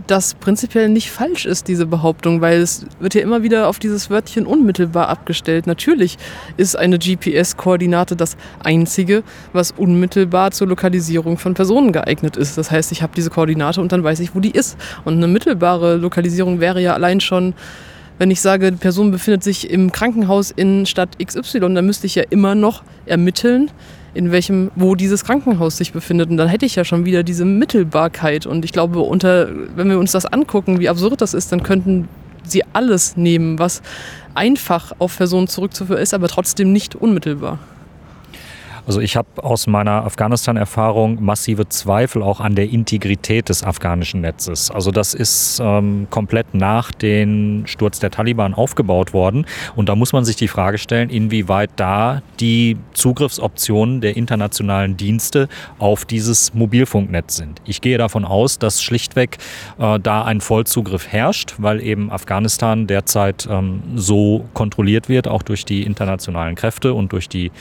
das prinzipiell nicht falsch ist, diese Behauptung, weil es wird ja immer wieder auf dieses Wörtchen unmittelbar abgestellt. Natürlich ist eine GPS-Koordinate das Einzige, was unmittelbar zur Lokalisierung von Personen geeignet ist. Das heißt, ich habe diese Koordinate und dann weiß ich, wo die ist. Und eine mittelbare Lokalisierung wäre ja allein schon wenn ich sage, die Person befindet sich im Krankenhaus in Stadt XY, dann müsste ich ja immer noch ermitteln, in welchem, wo dieses Krankenhaus sich befindet. Und dann hätte ich ja schon wieder diese Mittelbarkeit. Und ich glaube, unter, wenn wir uns das angucken, wie absurd das ist, dann könnten sie alles nehmen, was einfach auf Personen zurückzuführen ist, aber trotzdem nicht unmittelbar. Also ich habe aus meiner Afghanistan-Erfahrung massive Zweifel auch an der Integrität des afghanischen Netzes. Also das ist ähm, komplett nach dem Sturz der Taliban aufgebaut worden. Und da muss man sich die Frage stellen, inwieweit da die Zugriffsoptionen der internationalen Dienste auf dieses Mobilfunknetz sind. Ich gehe davon aus, dass schlichtweg äh, da ein Vollzugriff herrscht, weil eben Afghanistan derzeit ähm, so kontrolliert wird, auch durch die internationalen Kräfte und durch die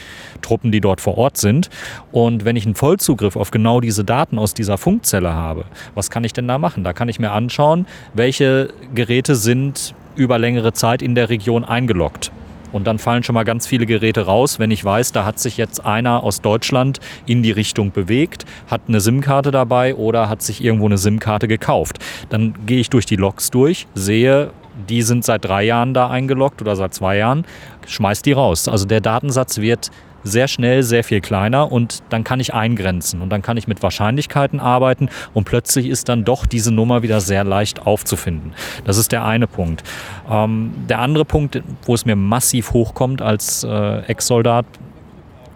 Truppen, die dort vor vor Ort sind. Und wenn ich einen Vollzugriff auf genau diese Daten aus dieser Funkzelle habe, was kann ich denn da machen? Da kann ich mir anschauen, welche Geräte sind über längere Zeit in der Region eingeloggt. Und dann fallen schon mal ganz viele Geräte raus, wenn ich weiß, da hat sich jetzt einer aus Deutschland in die Richtung bewegt, hat eine SIM-Karte dabei oder hat sich irgendwo eine SIM-Karte gekauft. Dann gehe ich durch die Logs durch, sehe, die sind seit drei Jahren da eingeloggt oder seit zwei Jahren, schmeiß die raus. Also der Datensatz wird sehr schnell sehr viel kleiner und dann kann ich eingrenzen und dann kann ich mit Wahrscheinlichkeiten arbeiten und plötzlich ist dann doch diese Nummer wieder sehr leicht aufzufinden. Das ist der eine Punkt. Ähm, der andere Punkt, wo es mir massiv hochkommt als äh, Ex-Soldat,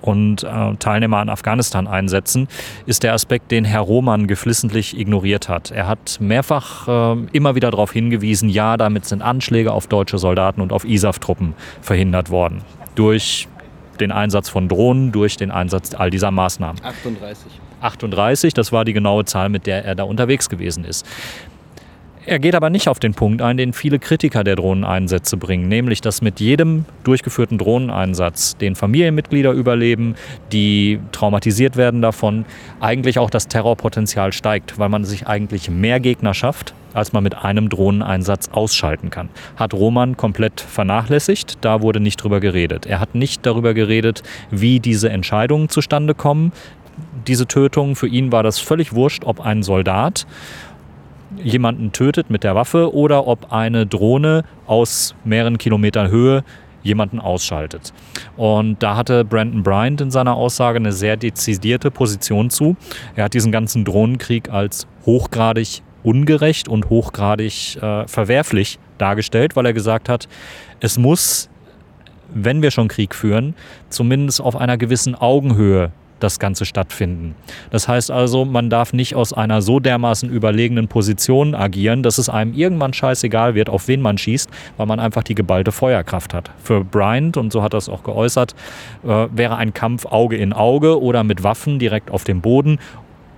und äh, Teilnehmer an Afghanistan einsetzen, ist der Aspekt, den Herr Roman geflissentlich ignoriert hat. Er hat mehrfach äh, immer wieder darauf hingewiesen, ja, damit sind Anschläge auf deutsche Soldaten und auf ISAF-Truppen verhindert worden. Durch den Einsatz von Drohnen, durch den Einsatz all dieser Maßnahmen. 38. 38, das war die genaue Zahl, mit der er da unterwegs gewesen ist. Er geht aber nicht auf den Punkt ein, den viele Kritiker der Drohneneinsätze bringen, nämlich dass mit jedem durchgeführten Drohneneinsatz, den Familienmitglieder überleben, die traumatisiert werden davon, eigentlich auch das Terrorpotenzial steigt, weil man sich eigentlich mehr Gegner schafft, als man mit einem Drohneneinsatz ausschalten kann. Hat Roman komplett vernachlässigt, da wurde nicht drüber geredet. Er hat nicht darüber geredet, wie diese Entscheidungen zustande kommen, diese Tötung. Für ihn war das völlig wurscht, ob ein Soldat jemanden tötet mit der Waffe oder ob eine Drohne aus mehreren Kilometern Höhe jemanden ausschaltet. Und da hatte Brandon Bryant in seiner Aussage eine sehr dezidierte Position zu. Er hat diesen ganzen Drohnenkrieg als hochgradig ungerecht und hochgradig äh, verwerflich dargestellt, weil er gesagt hat, es muss, wenn wir schon Krieg führen, zumindest auf einer gewissen Augenhöhe das Ganze stattfinden. Das heißt also, man darf nicht aus einer so dermaßen überlegenen Position agieren, dass es einem irgendwann scheißegal wird, auf wen man schießt, weil man einfach die geballte Feuerkraft hat. Für Bryant, und so hat er es auch geäußert, äh, wäre ein Kampf Auge in Auge oder mit Waffen direkt auf dem Boden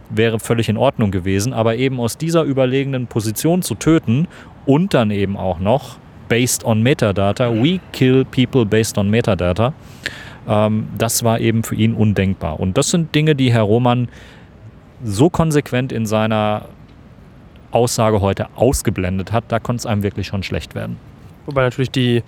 wäre völlig in Ordnung gewesen, aber eben aus dieser überlegenen Position zu töten und dann eben auch noch based on Metadata, we kill people based on Metadata, ähm, das war eben für ihn undenkbar. Und das sind Dinge, die Herr Roman so konsequent in seiner Aussage heute ausgeblendet hat, da konnte es einem wirklich schon schlecht werden. Wobei natürlich die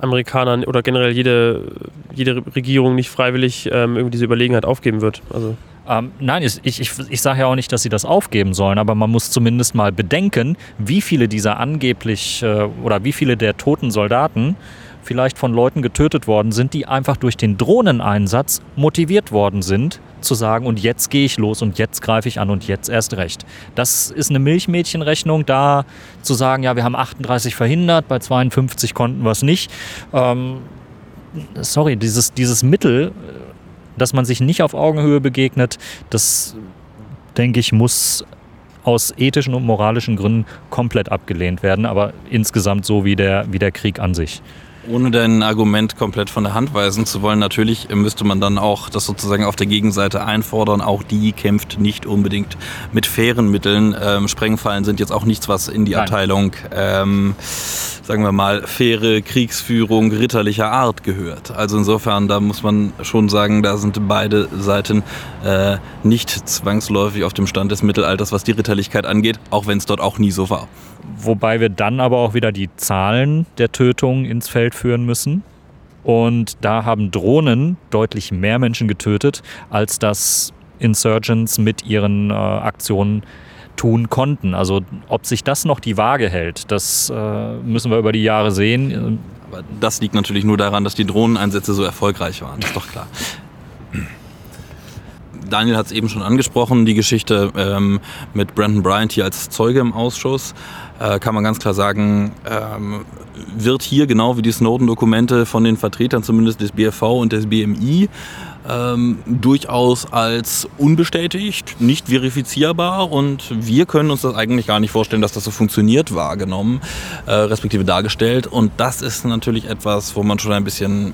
Amerikaner oder generell jede, jede Regierung nicht freiwillig ähm, irgendwie diese Überlegenheit aufgeben wird. Also ähm, nein, ich, ich, ich sage ja auch nicht, dass sie das aufgeben sollen, aber man muss zumindest mal bedenken, wie viele dieser angeblich äh, oder wie viele der toten Soldaten vielleicht von Leuten getötet worden sind, die einfach durch den Drohneneinsatz motiviert worden sind, zu sagen, und jetzt gehe ich los und jetzt greife ich an und jetzt erst recht. Das ist eine Milchmädchenrechnung, da zu sagen, ja, wir haben 38 verhindert, bei 52 konnten wir es nicht. Ähm, sorry, dieses, dieses Mittel, dass man sich nicht auf Augenhöhe begegnet, das denke ich, muss aus ethischen und moralischen Gründen komplett abgelehnt werden, aber insgesamt so wie der, wie der Krieg an sich. Ohne dein Argument komplett von der Hand weisen zu wollen, natürlich müsste man dann auch das sozusagen auf der Gegenseite einfordern. Auch die kämpft nicht unbedingt mit fairen Mitteln. Ähm, Sprengfallen sind jetzt auch nichts, was in die Nein. Abteilung, ähm, sagen wir mal, faire Kriegsführung ritterlicher Art gehört. Also insofern, da muss man schon sagen, da sind beide Seiten äh, nicht zwangsläufig auf dem Stand des Mittelalters, was die Ritterlichkeit angeht, auch wenn es dort auch nie so war. Wobei wir dann aber auch wieder die Zahlen der Tötungen ins Feld führen müssen. Und da haben Drohnen deutlich mehr Menschen getötet, als das Insurgents mit ihren äh, Aktionen tun konnten. Also ob sich das noch die Waage hält, das äh, müssen wir über die Jahre sehen. Aber das liegt natürlich nur daran, dass die Drohneneinsätze so erfolgreich waren, ist doch klar. Daniel hat es eben schon angesprochen, die Geschichte ähm, mit Brandon Bryant hier als Zeuge im Ausschuss äh, kann man ganz klar sagen, ähm, wird hier genau wie die Snowden-Dokumente von den Vertretern zumindest des BFV und des BMI ähm, durchaus als unbestätigt, nicht verifizierbar und wir können uns das eigentlich gar nicht vorstellen, dass das so funktioniert, wahrgenommen, äh, respektive dargestellt. Und das ist natürlich etwas, wo man schon ein bisschen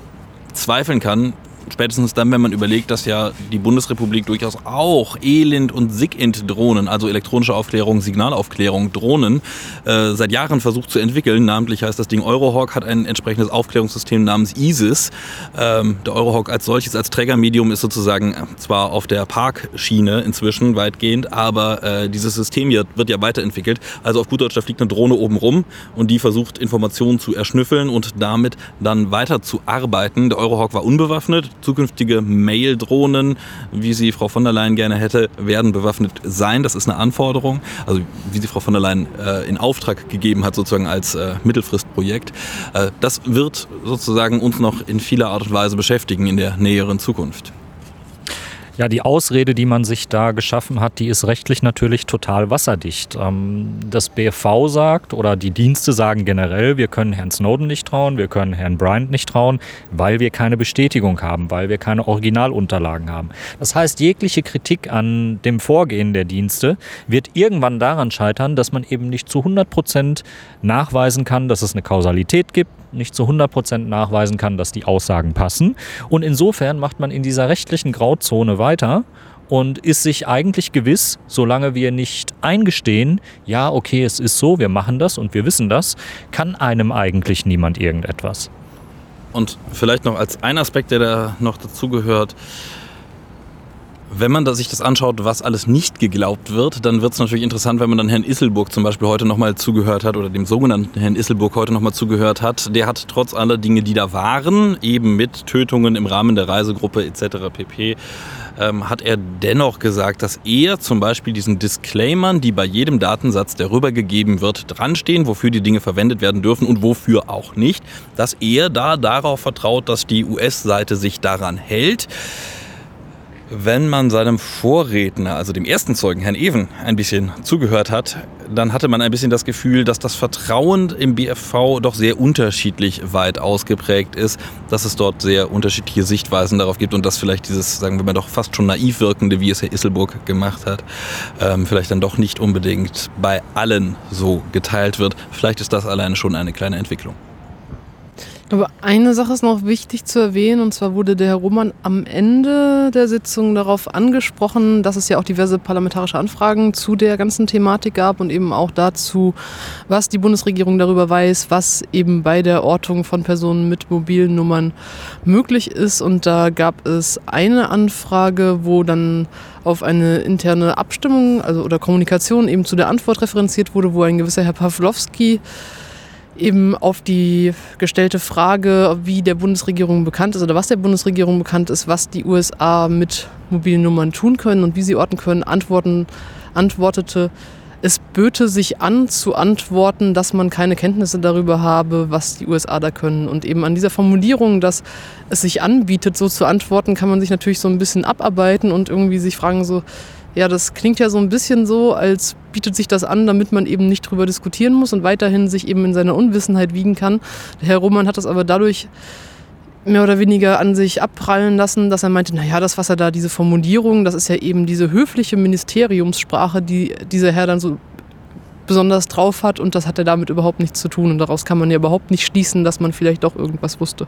zweifeln kann, Spätestens dann, wenn man überlegt, dass ja die Bundesrepublik durchaus auch Elend- und SIGINT-Drohnen, also elektronische Aufklärung, Signalaufklärung, Drohnen, äh, seit Jahren versucht zu entwickeln. Namentlich heißt das Ding Eurohawk, hat ein entsprechendes Aufklärungssystem namens ISIS. Ähm, der Eurohawk als solches, als Trägermedium ist sozusagen zwar auf der Parkschiene inzwischen weitgehend, aber äh, dieses System hier wird ja weiterentwickelt. Also auf gut Deutsch, da fliegt eine Drohne oben rum und die versucht Informationen zu erschnüffeln und damit dann weiter zu arbeiten. Der Eurohawk war unbewaffnet, Zukünftige Mail-Drohnen, wie sie Frau von der Leyen gerne hätte, werden bewaffnet sein. Das ist eine Anforderung, also wie sie Frau von der Leyen äh, in Auftrag gegeben hat, sozusagen als äh, Mittelfristprojekt. Äh, das wird sozusagen uns noch in vieler Art und Weise beschäftigen in der näheren Zukunft. Ja, die Ausrede, die man sich da geschaffen hat, die ist rechtlich natürlich total wasserdicht. Ähm, das BFV sagt oder die Dienste sagen generell, wir können Herrn Snowden nicht trauen, wir können Herrn Bryant nicht trauen, weil wir keine Bestätigung haben, weil wir keine Originalunterlagen haben. Das heißt, jegliche Kritik an dem Vorgehen der Dienste wird irgendwann daran scheitern, dass man eben nicht zu 100 Prozent nachweisen kann, dass es eine Kausalität gibt, nicht zu 100% nachweisen kann, dass die Aussagen passen. Und insofern macht man in dieser rechtlichen Grauzone weiter und ist sich eigentlich gewiss, solange wir nicht eingestehen, ja, okay, es ist so, wir machen das und wir wissen das, kann einem eigentlich niemand irgendetwas. Und vielleicht noch als ein Aspekt, der da noch dazugehört, wenn man sich das anschaut, was alles nicht geglaubt wird, dann wird es natürlich interessant, wenn man dann Herrn Isselburg zum Beispiel heute nochmal zugehört hat oder dem sogenannten Herrn Isselburg heute nochmal zugehört hat. Der hat trotz aller Dinge, die da waren, eben mit Tötungen im Rahmen der Reisegruppe etc. pp., ähm, hat er dennoch gesagt, dass er zum Beispiel diesen Disclaimern, die bei jedem Datensatz, der rübergegeben wird, dranstehen, wofür die Dinge verwendet werden dürfen und wofür auch nicht, dass er da darauf vertraut, dass die US-Seite sich daran hält. Wenn man seinem Vorredner, also dem ersten Zeugen, Herrn Even, ein bisschen zugehört hat, dann hatte man ein bisschen das Gefühl, dass das Vertrauen im BFV doch sehr unterschiedlich weit ausgeprägt ist, dass es dort sehr unterschiedliche Sichtweisen darauf gibt und dass vielleicht dieses, sagen wir mal, doch fast schon naiv wirkende, wie es Herr Isselburg gemacht hat, ähm, vielleicht dann doch nicht unbedingt bei allen so geteilt wird. Vielleicht ist das alleine schon eine kleine Entwicklung. Aber eine Sache ist noch wichtig zu erwähnen, und zwar wurde der Herr Roman am Ende der Sitzung darauf angesprochen, dass es ja auch diverse parlamentarische Anfragen zu der ganzen Thematik gab und eben auch dazu, was die Bundesregierung darüber weiß, was eben bei der Ortung von Personen mit mobilen Nummern möglich ist. Und da gab es eine Anfrage, wo dann auf eine interne Abstimmung also oder Kommunikation eben zu der Antwort referenziert wurde, wo ein gewisser Herr Pawlowski eben auf die gestellte Frage, wie der Bundesregierung bekannt ist oder was der Bundesregierung bekannt ist, was die USA mit mobilen Nummern tun können und wie sie orten können, antworten, antwortete, es böte sich an zu antworten, dass man keine Kenntnisse darüber habe, was die USA da können. Und eben an dieser Formulierung, dass es sich anbietet, so zu antworten, kann man sich natürlich so ein bisschen abarbeiten und irgendwie sich fragen, so, ja, das klingt ja so ein bisschen so, als bietet sich das an, damit man eben nicht drüber diskutieren muss und weiterhin sich eben in seiner Unwissenheit wiegen kann. Der Herr Roman hat das aber dadurch mehr oder weniger an sich abprallen lassen, dass er meinte, naja, das, was er da, diese Formulierung, das ist ja eben diese höfliche Ministeriumssprache, die dieser Herr dann so besonders drauf hat und das hat er damit überhaupt nichts zu tun und daraus kann man ja überhaupt nicht schließen, dass man vielleicht doch irgendwas wusste.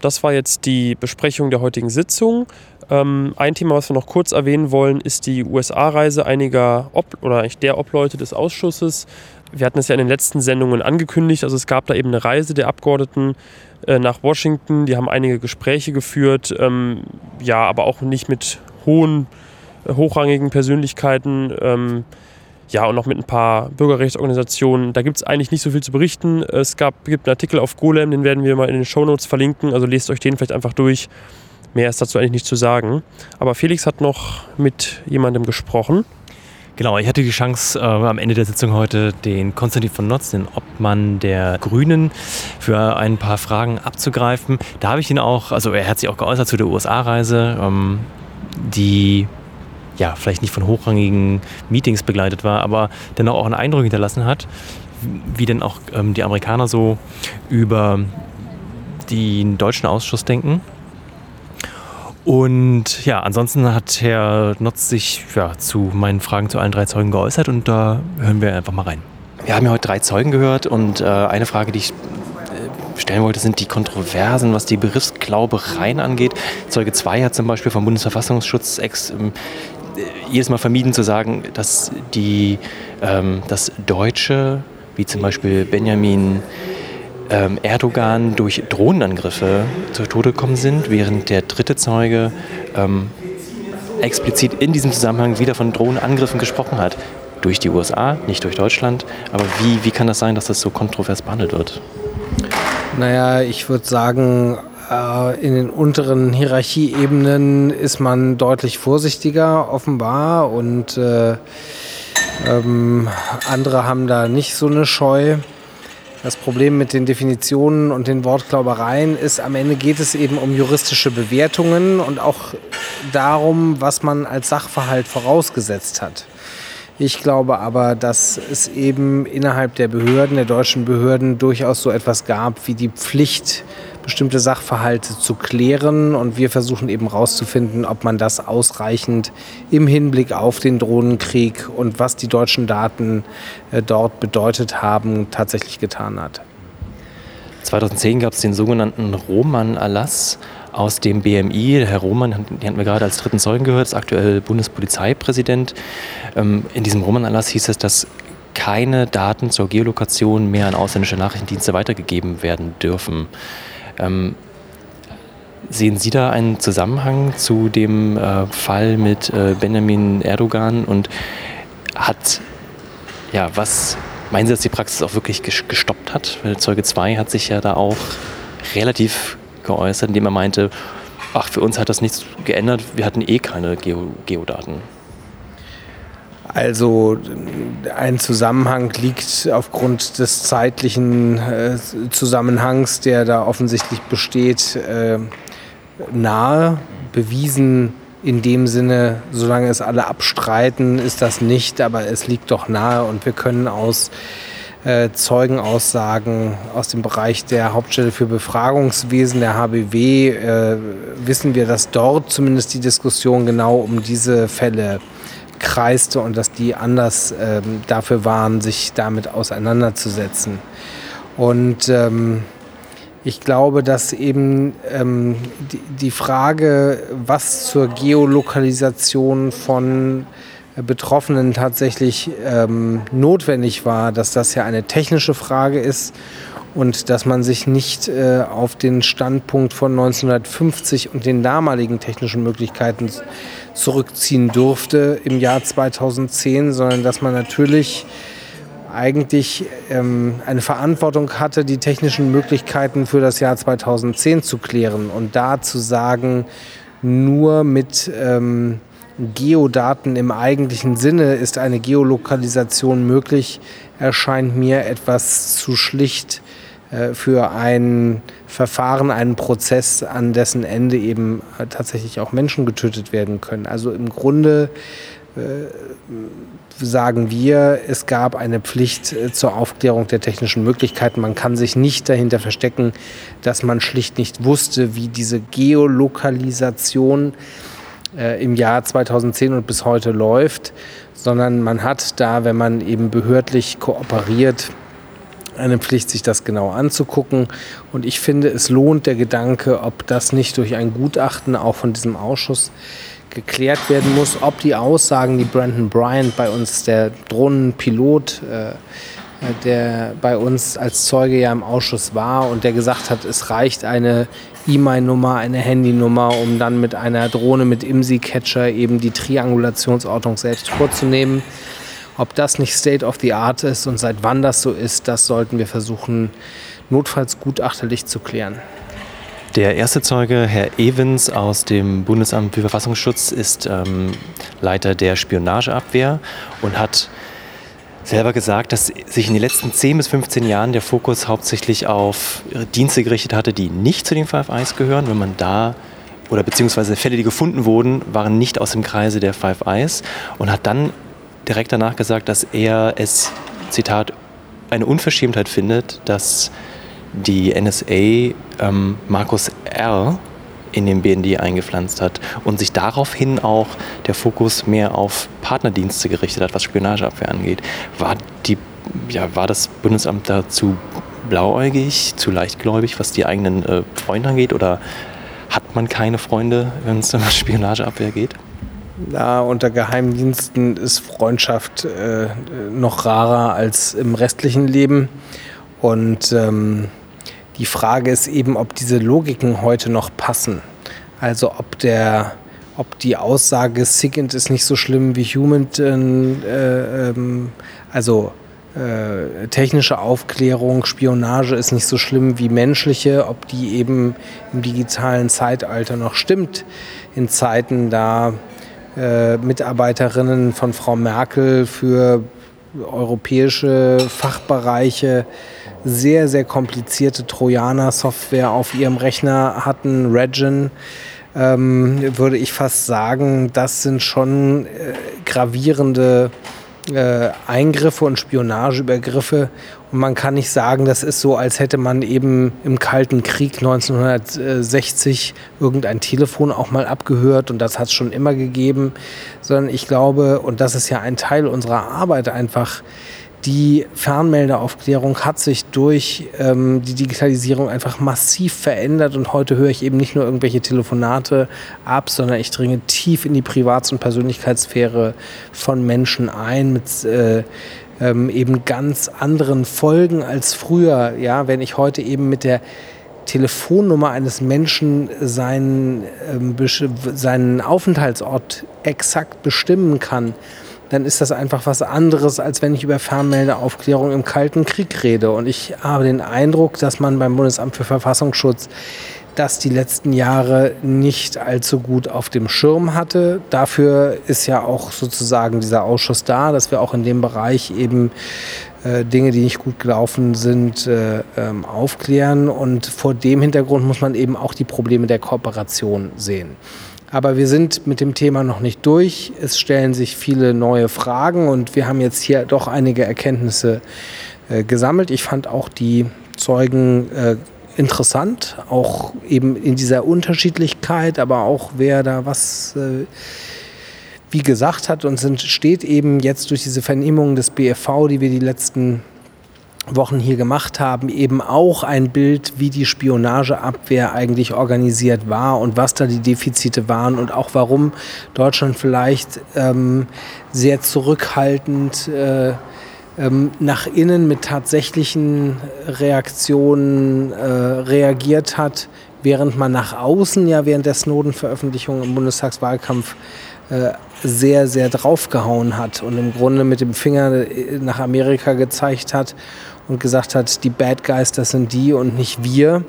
Das war jetzt die Besprechung der heutigen Sitzung. Ähm, ein Thema, was wir noch kurz erwähnen wollen, ist die USA-Reise einiger Ob oder eigentlich der Obleute des Ausschusses. Wir hatten es ja in den letzten Sendungen angekündigt. Also es gab da eben eine Reise der Abgeordneten äh, nach Washington. Die haben einige Gespräche geführt, ähm, ja, aber auch nicht mit hohen, äh, hochrangigen Persönlichkeiten. Ähm, ja, und noch mit ein paar Bürgerrechtsorganisationen. Da gibt es eigentlich nicht so viel zu berichten. Es gab, gibt einen Artikel auf Golem, den werden wir mal in den Shownotes verlinken. Also lest euch den vielleicht einfach durch. Mehr ist dazu eigentlich nicht zu sagen. Aber Felix hat noch mit jemandem gesprochen. Genau, ich hatte die Chance, äh, am Ende der Sitzung heute den Konstantin von Notz, den Obmann der Grünen, für ein paar Fragen abzugreifen. Da habe ich ihn auch, also er hat sich auch geäußert zu der USA-Reise, ähm, die ja vielleicht nicht von hochrangigen Meetings begleitet war, aber dennoch auch einen Eindruck hinterlassen hat, wie denn auch ähm, die Amerikaner so über den deutschen Ausschuss denken und ja, ansonsten hat Herr Notz sich ja, zu meinen Fragen zu allen drei Zeugen geäußert und da hören wir einfach mal rein. Wir haben ja heute drei Zeugen gehört und äh, eine Frage, die ich äh, stellen wollte, sind die Kontroversen, was die Begriffsglaubereien angeht. Zeuge 2 hat zum Beispiel vom Bundesverfassungsschutz ex, äh, jedes Mal vermieden zu sagen, dass die, ähm, das Deutsche, wie zum Beispiel Benjamin ähm, Erdogan durch Drohnenangriffe zu Tode gekommen sind, während der dritte Zeuge ähm, explizit in diesem Zusammenhang wieder von Drohnenangriffen gesprochen hat. Durch die USA, nicht durch Deutschland. Aber wie, wie kann das sein, dass das so kontrovers behandelt wird? Naja, ich würde sagen, äh, in den unteren Hierarchieebenen ist man deutlich vorsichtiger, offenbar. Und äh, ähm, andere haben da nicht so eine Scheu. Das Problem mit den Definitionen und den Wortglaubereien ist, am Ende geht es eben um juristische Bewertungen und auch darum, was man als Sachverhalt vorausgesetzt hat. Ich glaube aber, dass es eben innerhalb der Behörden, der deutschen Behörden, durchaus so etwas gab wie die Pflicht, bestimmte Sachverhalte zu klären. Und wir versuchen eben herauszufinden, ob man das ausreichend im Hinblick auf den Drohnenkrieg und was die deutschen Daten äh, dort bedeutet haben, tatsächlich getan hat. 2010 gab es den sogenannten Roman-Erlass aus dem BMI. Herr Roman, den hatten wir gerade als dritten Zeugen gehört, ist aktuell Bundespolizeipräsident. Ähm, in diesem Roman-Erlass hieß es, dass keine Daten zur Geolokation mehr an ausländische Nachrichtendienste weitergegeben werden dürfen. Ähm, sehen Sie da einen Zusammenhang zu dem äh, Fall mit äh, Benjamin Erdogan und hat, ja, was meinen Sie, dass die Praxis auch wirklich gestoppt hat? Weil Zeuge 2 hat sich ja da auch relativ geäußert, indem er meinte, ach, für uns hat das nichts geändert, wir hatten eh keine Geo Geodaten. Also ein Zusammenhang liegt aufgrund des zeitlichen äh, Zusammenhangs, der da offensichtlich besteht, äh, nahe. bewiesen in dem Sinne, solange es alle abstreiten, ist das nicht, aber es liegt doch nahe und wir können aus äh, Zeugenaussagen aus dem Bereich der Hauptstelle für Befragungswesen der HBW äh, wissen wir, dass dort zumindest die Diskussion genau um diese Fälle kreiste und dass die anders äh, dafür waren, sich damit auseinanderzusetzen. Und ähm, ich glaube, dass eben ähm, die, die, Frage, was zur Geolokalisation von Betroffenen tatsächlich ähm, notwendig war, dass das ja eine technische Frage ist und dass man sich nicht äh, auf den Standpunkt von 1950 und den damaligen technischen Möglichkeiten zurückziehen durfte im Jahr 2010, sondern dass man natürlich eigentlich ähm, eine Verantwortung hatte, die technischen Möglichkeiten für das Jahr 2010 zu klären und da zu sagen, nur mit ähm, Geodaten im eigentlichen Sinne ist eine Geolokalisation möglich, erscheint mir etwas zu schlicht für ein Verfahren, einen Prozess, an dessen Ende eben äh, tatsächlich auch Menschen getötet werden können. Also im Grunde äh, sagen wir, es gab eine Pflicht äh, zur Aufklärung der technischen Möglichkeiten. Man kann sich nicht dahinter verstecken, dass man schlicht nicht wusste, wie diese Geolokalisation äh, im Jahr 2010 und bis heute läuft, sondern man hat da, wenn man eben behördlich kooperiert, eine Pflicht, sich das genau anzugucken. Und ich finde, es lohnt der Gedanke, ob das nicht durch ein Gutachten auch von diesem Ausschuss geklärt werden muss, ob die Aussagen, die Brandon Bryant bei uns, der Drohnenpilot, äh, der bei uns als Zeuge ja im Ausschuss war und der gesagt hat, es reicht eine E-Mail-Nummer, eine Handynummer, um dann mit einer Drohne mit IMSI-Catcher eben die Triangulationsortung selbst vorzunehmen. Ob das nicht State of the Art ist und seit wann das so ist, das sollten wir versuchen, notfalls gutachterlich zu klären. Der erste Zeuge, Herr Evans aus dem Bundesamt für Verfassungsschutz, ist ähm, Leiter der Spionageabwehr und hat selber gesagt, dass sich in den letzten 10 bis 15 Jahren der Fokus hauptsächlich auf Dienste gerichtet hatte, die nicht zu den Five Eyes gehören. Wenn man da oder beziehungsweise Fälle, die gefunden wurden, waren nicht aus dem Kreise der Five Eyes und hat dann direkt danach gesagt, dass er es, Zitat, eine Unverschämtheit findet, dass die NSA ähm, Markus R. in den BND eingepflanzt hat und sich daraufhin auch der Fokus mehr auf Partnerdienste gerichtet hat, was Spionageabwehr angeht. War, die, ja, war das Bundesamt da zu blauäugig, zu leichtgläubig, was die eigenen äh, Freunde angeht? Oder hat man keine Freunde, wenn es um Spionageabwehr geht? Ja, unter Geheimdiensten ist Freundschaft äh, noch rarer als im restlichen Leben. Und ähm, die Frage ist eben, ob diese Logiken heute noch passen. Also ob der ob die Aussage Sigint ist nicht so schlimm wie Human, äh, ähm, also äh, technische Aufklärung, Spionage ist nicht so schlimm wie menschliche, ob die eben im digitalen Zeitalter noch stimmt, in Zeiten da äh, Mitarbeiterinnen von Frau Merkel für europäische Fachbereiche sehr, sehr komplizierte Trojaner-Software auf ihrem Rechner hatten, Regen, ähm, würde ich fast sagen, das sind schon äh, gravierende äh, Eingriffe und Spionageübergriffe. Und man kann nicht sagen, das ist so, als hätte man eben im Kalten Krieg 1960 irgendein Telefon auch mal abgehört und das hat es schon immer gegeben, sondern ich glaube, und das ist ja ein Teil unserer Arbeit einfach, die Fernmeldeaufklärung hat sich durch ähm, die Digitalisierung einfach massiv verändert und heute höre ich eben nicht nur irgendwelche Telefonate ab, sondern ich dringe tief in die Privats- und Persönlichkeitssphäre von Menschen ein mit äh, ähm, eben ganz anderen Folgen als früher. Ja, wenn ich heute eben mit der Telefonnummer eines Menschen seinen, ähm, seinen Aufenthaltsort exakt bestimmen kann, dann ist das einfach was anderes, als wenn ich über Fernmeldeaufklärung im Kalten Krieg rede. Und ich habe den Eindruck, dass man beim Bundesamt für Verfassungsschutz das die letzten Jahre nicht allzu gut auf dem Schirm hatte. Dafür ist ja auch sozusagen dieser Ausschuss da, dass wir auch in dem Bereich eben äh, Dinge, die nicht gut gelaufen sind, äh, ähm, aufklären. Und vor dem Hintergrund muss man eben auch die Probleme der Kooperation sehen. Aber wir sind mit dem Thema noch nicht durch. Es stellen sich viele neue Fragen und wir haben jetzt hier doch einige Erkenntnisse äh, gesammelt. Ich fand auch die Zeugen äh, interessant, auch eben in dieser Unterschiedlichkeit, aber auch wer da was äh, wie gesagt hat und sind, steht eben jetzt durch diese Vernehmung des BFV, die wir die letzten Wochen hier gemacht haben, eben auch ein Bild, wie die Spionageabwehr eigentlich organisiert war und was da die Defizite waren und auch warum Deutschland vielleicht ähm, sehr zurückhaltend äh, ähm, nach innen mit tatsächlichen Reaktionen äh, reagiert hat, während man nach außen ja während der Snowden-Veröffentlichung im Bundestagswahlkampf äh, sehr, sehr draufgehauen hat und im Grunde mit dem Finger äh, nach Amerika gezeigt hat und gesagt hat, die Bad Guys, das sind die und nicht wir,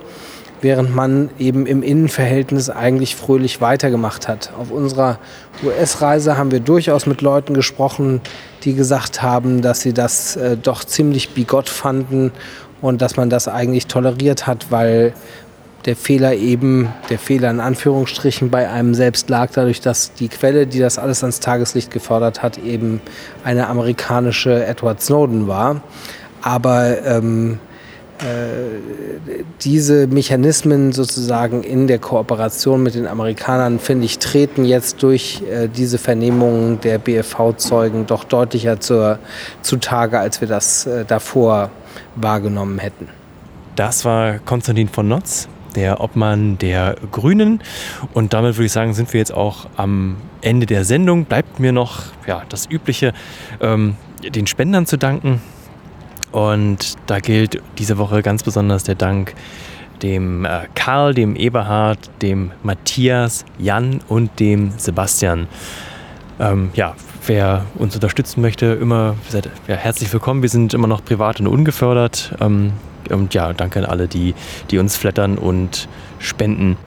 während man eben im Innenverhältnis eigentlich fröhlich weitergemacht hat. Auf unserer US-Reise haben wir durchaus mit Leuten gesprochen, die gesagt haben, dass sie das äh, doch ziemlich bigott fanden und dass man das eigentlich toleriert hat, weil der Fehler eben, der Fehler in Anführungsstrichen bei einem selbst lag, dadurch, dass die Quelle, die das alles ans Tageslicht gefördert hat, eben eine amerikanische Edward Snowden war. Aber ähm, äh, diese Mechanismen sozusagen in der Kooperation mit den Amerikanern, finde ich, treten jetzt durch äh, diese Vernehmungen der BFV-Zeugen doch deutlicher zur, zutage, als wir das äh, davor wahrgenommen hätten. Das war Konstantin von Notz, der Obmann der Grünen. Und damit würde ich sagen, sind wir jetzt auch am Ende der Sendung. Bleibt mir noch ja, das Übliche, ähm, den Spendern zu danken. Und da gilt diese Woche ganz besonders der Dank dem äh, Karl, dem Eberhard, dem Matthias, Jan und dem Sebastian. Ähm, ja, wer uns unterstützen möchte, immer seid ja, herzlich willkommen. Wir sind immer noch privat und ungefördert. Ähm, und ja, danke an alle, die, die uns flattern und spenden.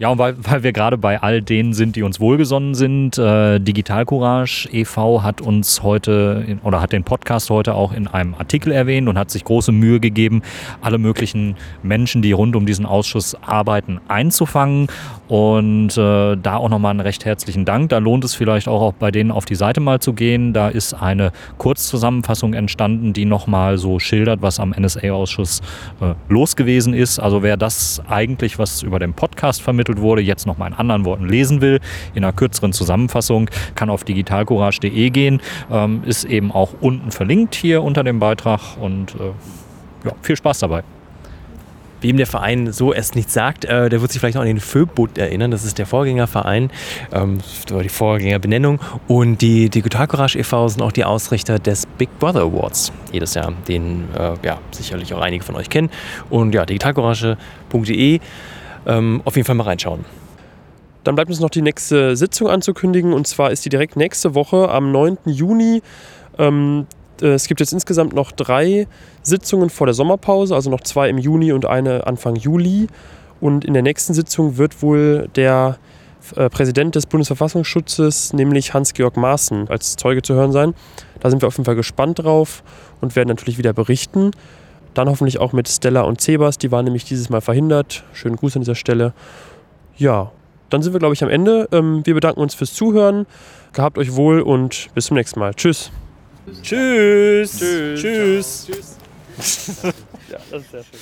Ja, und weil, weil wir gerade bei all denen sind, die uns wohlgesonnen sind, äh, Digital Courage e.V. hat uns heute in, oder hat den Podcast heute auch in einem Artikel erwähnt und hat sich große Mühe gegeben, alle möglichen Menschen, die rund um diesen Ausschuss arbeiten, einzufangen. Und äh, da auch nochmal einen recht herzlichen Dank. Da lohnt es vielleicht auch, auch bei denen auf die Seite mal zu gehen. Da ist eine Kurzzusammenfassung entstanden, die nochmal so schildert, was am NSA-Ausschuss äh, los gewesen ist. Also wer das eigentlich, was über den Podcast vermittelt, vermittelt wurde, jetzt nochmal in anderen Worten lesen will, in einer kürzeren Zusammenfassung, kann auf digitalcourage.de gehen. Ähm, ist eben auch unten verlinkt hier unter dem Beitrag und äh, ja, viel Spaß dabei. Wem der Verein so erst nichts sagt, äh, der wird sich vielleicht noch an den Föbut erinnern. Das ist der Vorgängerverein, ähm, die Vorgängerbenennung. Und die Digital Courage e.V. sind auch die Ausrichter des Big Brother Awards jedes Jahr, den äh, ja, sicherlich auch einige von euch kennen. Und ja, digitalcourage.de ähm, auf jeden Fall mal reinschauen. Dann bleibt uns noch die nächste Sitzung anzukündigen und zwar ist die direkt nächste Woche am 9. Juni. Ähm, äh, es gibt jetzt insgesamt noch drei Sitzungen vor der Sommerpause, also noch zwei im Juni und eine Anfang Juli. Und in der nächsten Sitzung wird wohl der äh, Präsident des Bundesverfassungsschutzes, nämlich Hans-Georg Maaßen, als Zeuge zu hören sein. Da sind wir auf jeden Fall gespannt drauf und werden natürlich wieder berichten. Dann hoffentlich auch mit Stella und Zebas, die waren nämlich dieses Mal verhindert. Schönen Gruß an dieser Stelle. Ja, dann sind wir, glaube ich, am Ende. Ähm, wir bedanken uns fürs Zuhören. Gehabt euch wohl und bis zum nächsten Mal. Tschüss. Tschüss. Tschüss. Tschüss. Tschüss. ja, das ist sehr schön.